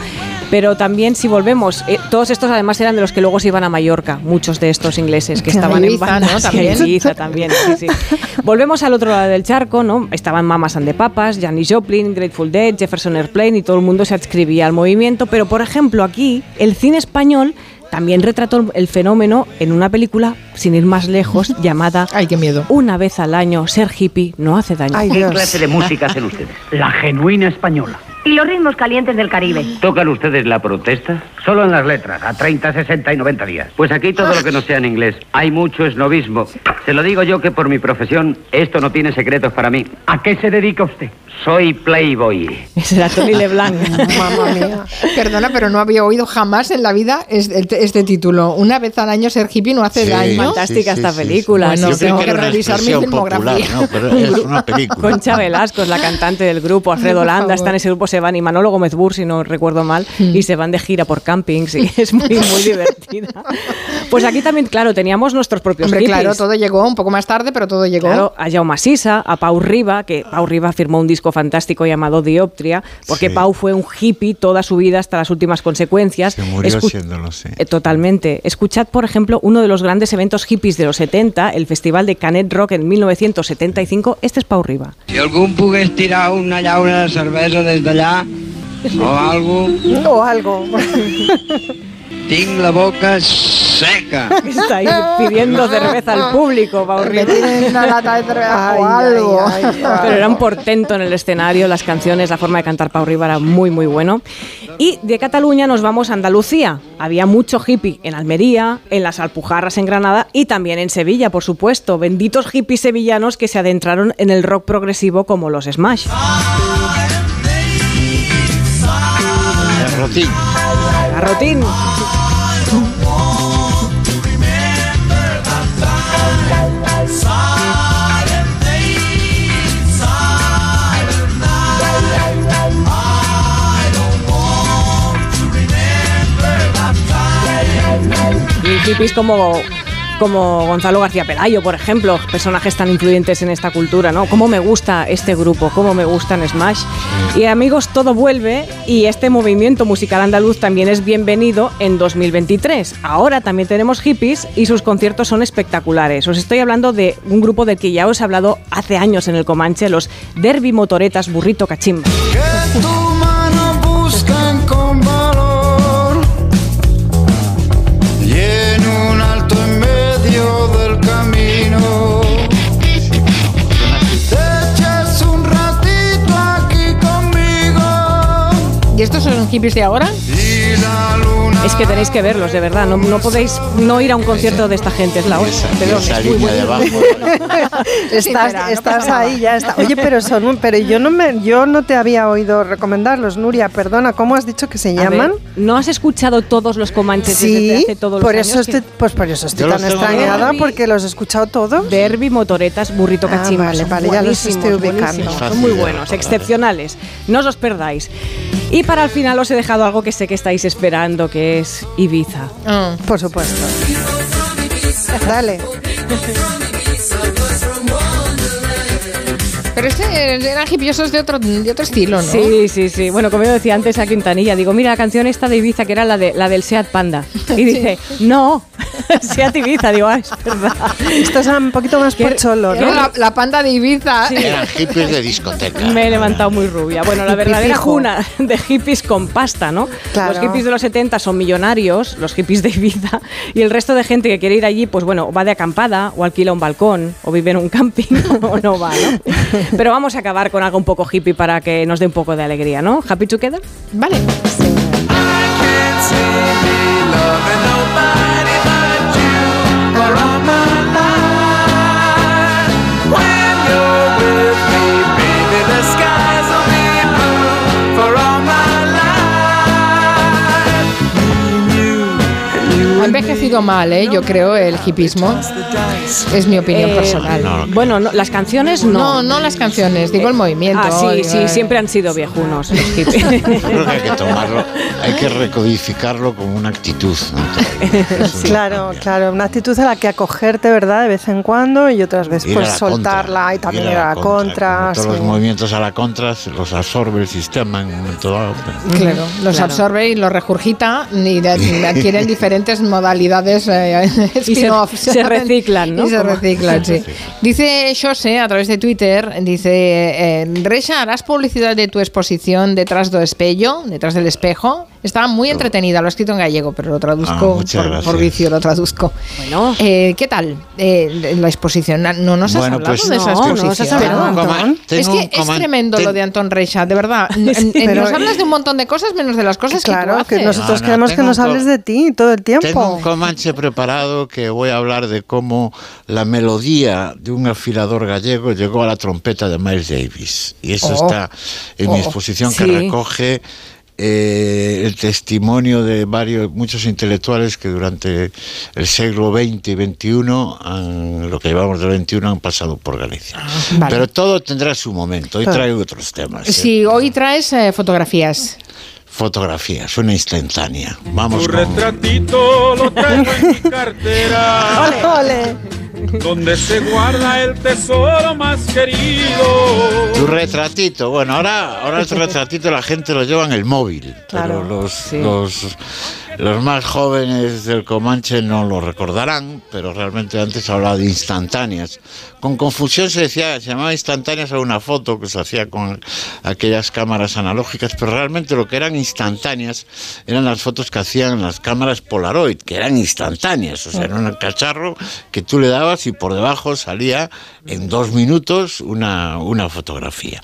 Pero también, si volvemos, eh, todos estos además eran de los que luego se iban a Mallorca, muchos de estos ingleses que estaban en Ibiza, bandas ¿no? También. Ibiza también, sí, sí. Volvemos al otro lado del charco, ¿no? Estaban Mamas and the Papas, Janis Joplin, Grateful Dead, Jefferson Airplane y todo el mundo se adscribía al movimiento. Pero, por ejemplo, aquí el cine español también retrató el fenómeno en una película, sin ir más lejos, <laughs> llamada Ay, qué miedo. Una vez al año, ser hippie no hace daño. ¿Qué clase de música hacen ustedes? La genuina española. Y los ritmos calientes del Caribe. ¿Tocan ustedes la protesta? Solo en las letras, a 30, 60 y 90 días. Pues aquí todo lo que no sea en inglés. Hay mucho esnovismo. Se lo digo yo que por mi profesión esto no tiene secretos para mí. ¿A qué se dedica usted? Soy playboy. Ese era Tony LeBlanc. <laughs> Mamma mía. Perdona, pero no había oído jamás en la vida este, este título. Una vez al año ser hippie no hace Sí, daño. Fantástica sí, esta sí, sí. película. Bueno, Yo tengo que que revisar mi expresión popular, filmografía. ¿no? Pero es una <laughs> película. Concha Velasco es la cantante del grupo, Alfredo Landa está en ese grupo, se van, y Manolo Gómez Bur, si no recuerdo mal, y se van de gira por campings y es muy, muy <laughs> divertida. Pues aquí también, claro, teníamos nuestros propios Hombre, hippies. claro, todo llegó un poco más tarde, pero todo llegó. Claro, a Jaume Sisa, a Pau Riba, que Pau Riba firmó un disco fantástico llamado Dioptria, porque Sí. Pau fue un hippie toda su vida hasta las últimas consecuencias. Se murió Escu- siéndolo, sí. Eh, Totalmente. Escuchad, por ejemplo, uno de los grandes eventos hippies de los 70, el Festival de Canet Rock en 1975. Este es Pau Riba. Si algú em pogués tirar una llauna de cervesa des d'allà o algo, O algo. tinc la boca seca. Está ahí pidiendo cerveza al público, Pau Riba. tienen una lata de cerveza Ay, o algo. ay, ay. Pero era un portento en el escenario, las canciones, la forma de cantar Pau Riba era muy, muy bueno. Y de Cataluña nos vamos a Andalucía. Había mucho hippie en Almería, en las Alpujarras en Granada y también en Sevilla, por supuesto. Benditos hippies sevillanos que se adentraron en el rock progresivo como los Smash. Rotín. Garrotín. Y hippies como, como Gonzalo García Pelayo, por ejemplo, personajes tan influyentes en esta cultura, ¿no? Cómo me gusta este grupo, cómo me gustan Smash. Y amigos, todo vuelve y este movimiento musical andaluz también es bienvenido en 2023. Ahora también tenemos hippies y sus conciertos son espectaculares. Os estoy hablando de un grupo del que ya os he hablado hace años en el Comanche, los Derby Motoretas Burrito Cachimba. Estos son hippies de ahora? Es que tenéis que verlos, de verdad. No, no podéis no ir a un concierto de esta gente, es la hora. De verdad, esa es muy línea de abajo. <laughs> estás no estás nada. ahí, ya está. Oye, pero son un- pero yo no me yo no te había oído recomendarlos, Nuria, perdona, ¿cómo has dicho que se A ver, llaman? ¿No has escuchado todos los comanches desde Sí, hace todos los por años? eso estoy, pues por eso estoy Yo los tan extrañada grabados. porque los he escuchado todos. Derby, motoretas, burrito Ah, cachimba. vale, vale, ya los estoy ubicando. Son muy buenos, excepcionales. No os los perdáis. Y para el final os he dejado algo que sé que estáis esperando, que es Ibiza. Ah. Por supuesto. Dale. <laughs> Pero este eran hipiosos de otro, de otro estilo, ¿no? Sí, sí, sí. Bueno, como yo decía antes a Quintanilla, digo, mira la canción esta de Ibiza, que era la, de, la del Seat Panda. Y dice, no, <laughs> Seat Ibiza. Digo, ah, es verdad. Esto es un poquito más pocholo, Era ¿no? la, la panda de Ibiza. Eran hippies de discoteca. Me he levantado muy rubia. Bueno, la verdadera cuna de hippies con pasta, ¿no? Claro. Los hippies de los 70 son millonarios, los hippies de Ibiza, y el resto de gente que quiere ir allí, pues bueno, va de acampada, o alquila un balcón, o vive en un camping, <laughs> o no va, ¿no? <laughs> Pero vamos a acabar con algo un poco hippie para que nos dé un poco de alegría, ¿no? ¿Happy together? Vale. Envejecido mal, ¿eh? Yo creo, el hipismo. Es mi opinión Eh, personal. Bueno, no, las canciones no. No, no las canciones, digo el movimiento. Ah, sí, digo, sí, eh. siempre han sido viejunos los <laughs> hippies. Creo que hay que tomarlo, hay que recodificarlo como una actitud. ¿no? Claro, claro, una actitud a la que acogerte, ¿verdad? De vez en cuando y otras veces pues la soltarla contra, y también ir ir a la contra. Todos sí. los movimientos a la contra los absorbe el sistema en un momento dado. Claro, los Claro. absorbe y los regurgita y <laughs> adquieren diferentes modalidades eh, <laughs> Y se- spin-offs. se reciclan, ¿no? Y se reciclan, sí. Dice José a través de Twitter, dice, eh, Reixa, ¿harás publicidad de tu exposición detrás do espello, detrás del espejo? Estaba muy entretenida, lo he escrito en gallego, pero lo Ah, traduzco muchas por, vicio, lo traduzco. Bueno. Eh, ¿Qué tal eh, la exposición? No nos has Bueno, hablado pues- de esa No, no exposición. nos has hablado, Tengo tengo Es que es tremendo lo de Antón Reixa, de verdad. <laughs> Pero- nos hablas de un montón de cosas menos de las cosas Claro, que tú que nosotros No, no, queremos que tengo nos hables de ti todo el Tengo tiempo. un comanche preparado que voy a hablar de cómo la melodía de un afilador gallego llegó a la trompeta de Miles Davis. Y eso Oh. está en mi Oh. exposición que recoge eh, el testimonio de varios, muchos intelectuales que durante el siglo XX y XXI, han- lo que llevamos del XXI, han pasado por Galicia. vale. Pero todo tendrá su momento. Hoy traigo otros temas. ¿eh? Si hoy traes eh, fotografías. Fotografías, una instantánea. Vamos Tu con... retratito lo traigo en mi <laughs> cartera. ole. Donde se guarda el tesoro más querido. Tu retratito. Bueno, ahora, ahora el retratito la gente lo lleva en el móvil. Claro, pero los, los, los más jóvenes del Comanche no lo recordarán, pero realmente antes hablaba de instantáneas. Con confusión se decía, se llamaba instantáneas a una foto que se hacía con aquellas cámaras analógicas, pero realmente lo que eran instantáneas eran las fotos que hacían las cámaras Polaroid, que eran instantáneas. O sea, era un cacharro que tú le dabas y por debajo salía en dos minutos una, una fotografía.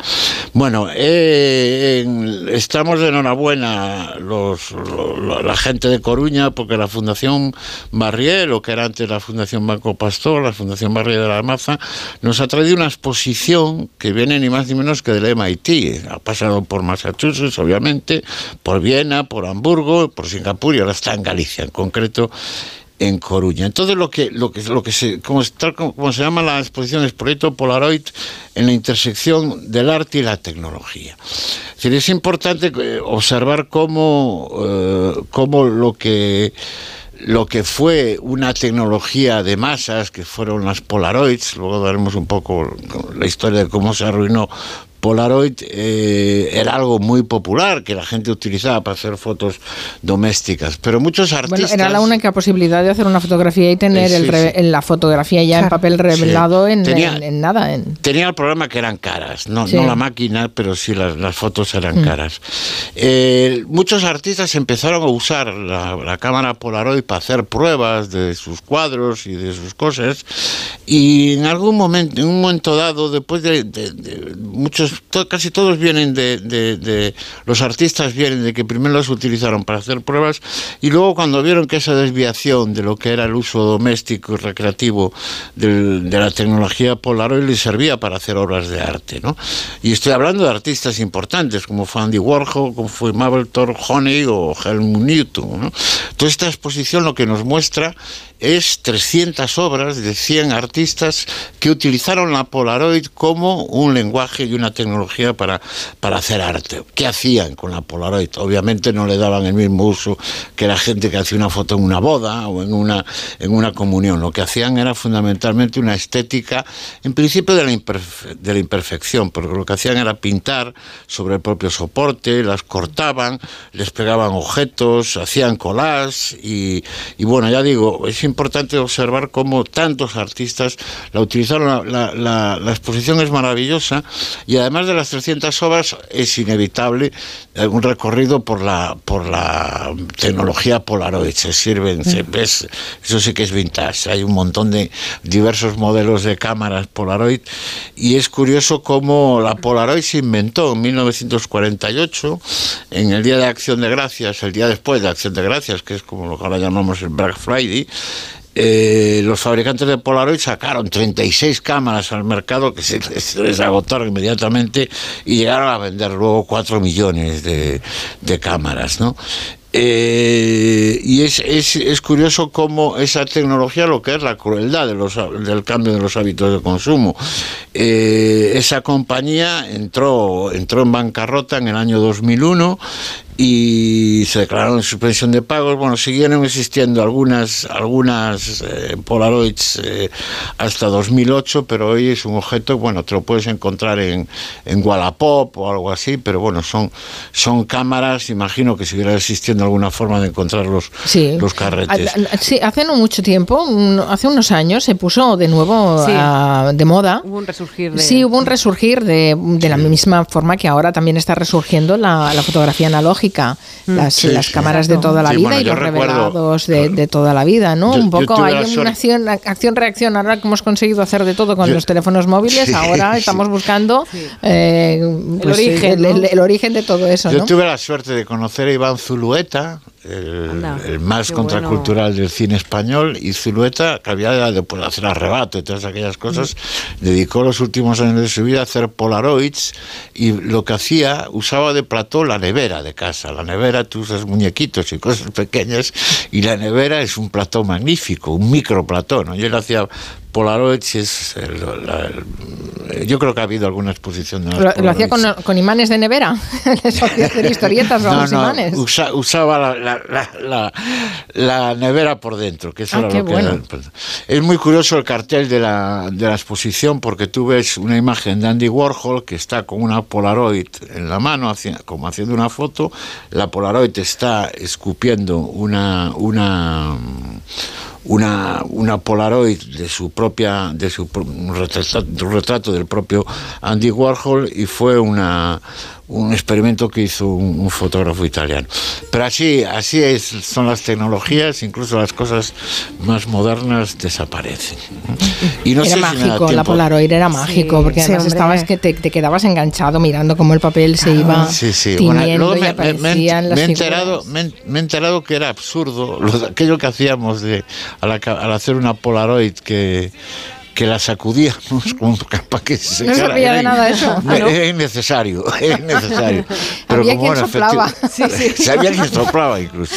Bueno, eh, estamos de enhorabuena los, lo- lo- la gente de Coruña porque la Fundación Barrié, lo que era antes la Fundación Banco Pastor, la Fundación Barrié de la Maza, nos ha traído una exposición que viene ni más ni menos que del MIT. Ha pasado por Massachusetts, obviamente, por Viena, por Hamburgo, por Singapur y ahora está en Galicia, en concreto en Coruña. Entonces lo que lo que lo que se como, como, se llama la exposición es proyecto Polaroid en la intersección del arte y la tecnología. Es importante eh, observar cómo eh, cómo lo que lo que fue una tecnología de masas, que fueron las Polaroids, luego daremos un poco la historia de cómo se arruinó Polaroid, eh, era algo muy popular que la gente utilizaba para hacer fotos domésticas, pero muchos Bueno, artistas... era la única posibilidad de hacer una fotografía y tener Eh, el sí, sí. en la fotografía ya en Claro. papel revelado Sí. en, Tenía- en- en nada. En, Tenía el problema que eran caras, no, Sí. no la máquina, pero sí las, las fotos eran Mm. caras. Eh, muchos artistas empezaron a usar la, la cámara Polaroid para hacer pruebas de sus cuadros y de sus cosas, y en algún momento, en un momento dado, después de, de- de muchos, casi todos vienen de, los artistas vienen de que primero los utilizaron para hacer pruebas y luego cuando vieron que esa desviación de lo que era el uso doméstico y recreativo de la tecnología Polaroid les servía para hacer obras de arte, ¿no? Y estoy hablando de artistas importantes como fue Andy Warhol, como fue Mabel Thor Honey o Helmut Newton, ¿no? Entonces esta exposición lo que nos muestra es 300 obras de 100 artistas que utilizaron la Polaroid como un lenguaje y una tecnología para, para hacer arte. ¿Qué hacían con la Polaroid? Obviamente no le daban el mismo uso que la gente que hacía una foto en una boda o en una, en una comunión. Lo que hacían era fundamentalmente una estética, en principio de la, imperfección, porque lo que hacían era pintar sobre el propio soporte, las cortaban, les pegaban objetos, hacían collage y, y bueno, ya digo, es importante observar cómo tantos artistas la utilizaron. La, la- la- exposición es maravillosa y además de las 300 obras es inevitable un recorrido por la, por la tecnología Polaroid. Se sirven, se ves, eso sí que es vintage. Hay un montón de diversos modelos de cámaras Polaroid y es curioso cómo la Polaroid se inventó en 1948 en el Día de Acción de Gracias, el día después de Acción de Gracias, que es como lo que ahora llamamos el Black Friday. Eh, los fabricantes de Polaroid sacaron 36 cámaras al mercado que se, se les agotaron inmediatamente y llegaron a vender luego 4 millones de, de cámaras, ¿no? Eh, y es, es, es curioso cómo esa tecnología, lo que es la crueldad de los, del cambio de los hábitos de consumo. Eh, esa compañía entró, entró en bancarrota en el año 2001 y se declararon en suspensión de pagos. Bueno, siguieron existiendo algunas, algunas eh, Polaroids eh, hasta 2008, pero hoy es un objeto, bueno, te lo puedes encontrar en, en Wallapop o algo así, pero bueno, son, son cámaras, imagino que siguiera existiendo alguna forma de encontrar los, Sí. los carretes. A- a- Sí, hace no mucho tiempo, hace unos años, se puso de nuevo Sí. de moda. Hubo un resurgir de... Sí, hubo un resurgir de, de la misma forma que ahora también está resurgiendo la, la fotografía analógica, Mm. las, Sí, las sí. cámaras de toda la Sí, vida bueno, y los recuerdo- revelados de, de toda la vida, ¿no? Yo- un poco hay una acción-reacción. Ahora que hemos conseguido hacer de todo con Yo- los teléfonos móviles, Sí, ahora estamos buscando eh, pues, origen, el, ¿no? el- el origen de todo eso, Yo ¿no? tuve la suerte de conocer a Iván Zulueta el, Anda, el más contracultural del cine español, y Zulueta, que había de pues, hacer arrebato y todas aquellas cosas, Mm. dedicó los últimos años de su vida a hacer polaroids y lo que hacía, usaba de plató la nevera de casa. La nevera, tú usas muñequitos y cosas pequeñas, y la nevera es un plató magnífico, un micro plató, ¿no? Y él hacía polaroids, y es el- la- el- yo creo que ha habido alguna exposición de Lo, lo hacía con, con imanes de nevera. <laughs> Hacer <laughs> historietas con No, los no, imanes. usa- usaba la, la- la- nevera por dentro, que eso Ah, era lo que bueno. era. Es muy curioso el cartel de la, de la exposición porque tú ves una imagen de Andy Warhol que está con una Polaroid en la mano, haci- como haciendo una foto. La Polaroid está escupiendo una, una, una, una Polaroid de su propia, de su un retrato del propio Andy Warhol y fue una un experimento que hizo un, un fotógrafo italiano. Pero así, así es, son las tecnologías, incluso las cosas más modernas desaparecen. Y no era sé si me da mágico, la tiempo- Polaroid era mágico, porque sí, además hombre. estabas que te, te quedabas enganchado mirando cómo el papel se iba Sí, sí. Bueno, luego me, me- me- me he enterado, me, he- me he enterado que era absurdo lo aquello que hacíamos de, al, al hacer una Polaroid que que la sacudíamos <laughs> como para que se No secara. sabía de nada eso. <laughs> no, <laughs> Era innecesario, era innecesario. Pero Había como, quien bueno, soplaba. Sí, sí. Sabía quien soplaba incluso.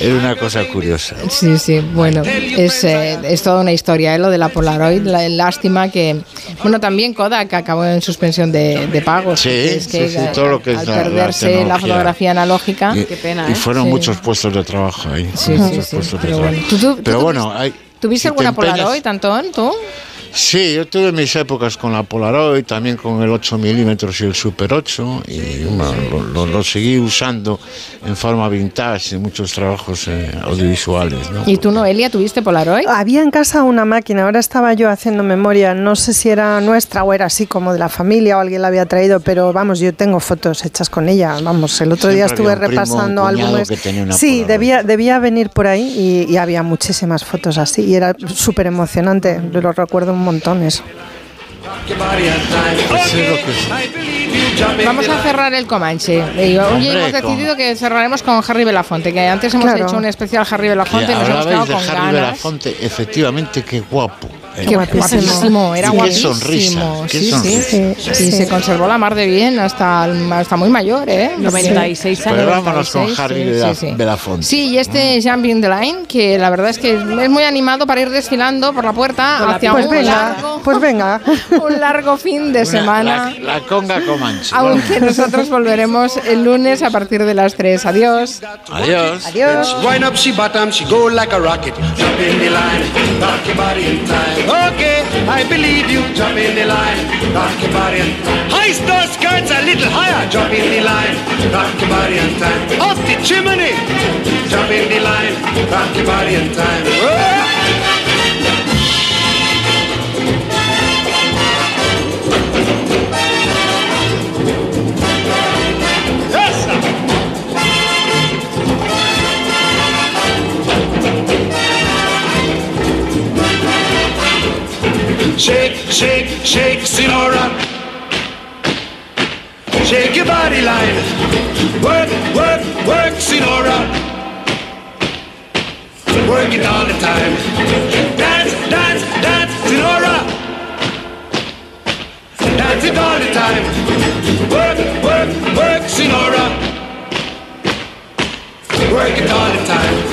Era una cosa curiosa. Sí, sí, bueno, es, eh, es toda una historia, ¿eh? lo de la Polaroid, la lástima que, bueno, también Kodak acabó en suspensión de, de pagos. Sí, es que sí, sí, todo lo que es al la- la perderse la, tecnología. fotografía analógica, Y, y fueron Sí. muchos puestos de trabajo ahí. Sí, muchos sí, sí, puestos de pero trabajo. bueno. ¿Tú- tú- tú Pero bueno, hay, ¿Tuviste alguna Polaroid, Antón, tú? Sí, yo tuve mis épocas con la Polaroid, también con el 8 milímetros y el Super 8, y bueno, lo, lo- lo seguí usando en forma vintage en muchos trabajos eh, audiovisuales. ¿no? ¿Y tú, Noelia, tuviste Polaroid? Había en casa una máquina, ahora estaba yo haciendo memoria, no sé si era nuestra o era así como de la familia o alguien la había traído, pero vamos, yo tengo fotos hechas con ella. Vamos, el otro día estuve había un primo, repasando álbumes. que tenía una Sí, debía, debía venir por ahí y, y había muchísimas fotos así y era súper emocionante, lo recuerdo un montón eso. Vamos a cerrar el Comanche. Hoy Hombre, hemos con- decidido que cerraremos con Harry Belafonte, que antes hemos Claro. hecho un especial Harry Que Belafonte y nos hemos quedado de con Harry ganas. Belafonte, efectivamente, qué guapo. Qué guapísimo, era qué guapísimo. sonrisa, qué sí, sonrisa. sí, Y se conservó la mar de bien hasta, hasta muy mayor, ¿eh? 96 Pero años. vámonos con 96, Harry sí, Bela- sí, sí. Belafonte. Sí, y este Jumping the Line, que la verdad es que es muy animado para ir desfilando por la puerta Con la hacia pues un venga, largo, pues venga. <laughs> un largo fin de Una- semana. La, la conga Comanche. Aunque nosotros volveremos el lunes a partir de las 3. Adiós. Adiós. Adiós. Wind Okay, I believe you. Jump in the line, rock your body time. High star skirts a little higher. Jump in the line, rock your body in time. Off the chimney. Jump in the line, rock your body in time. Whoa! Shake, shake, shake, Sinora. Shake your body line. Work, work, work, Sinora. Work it all the time. Dance, dance, dance, Sinora. Dance it all the time. Work, work, work, Sinora. Work it all the time.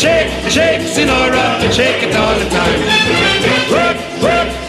shake, shake, senora, shake it all the time. Work, work.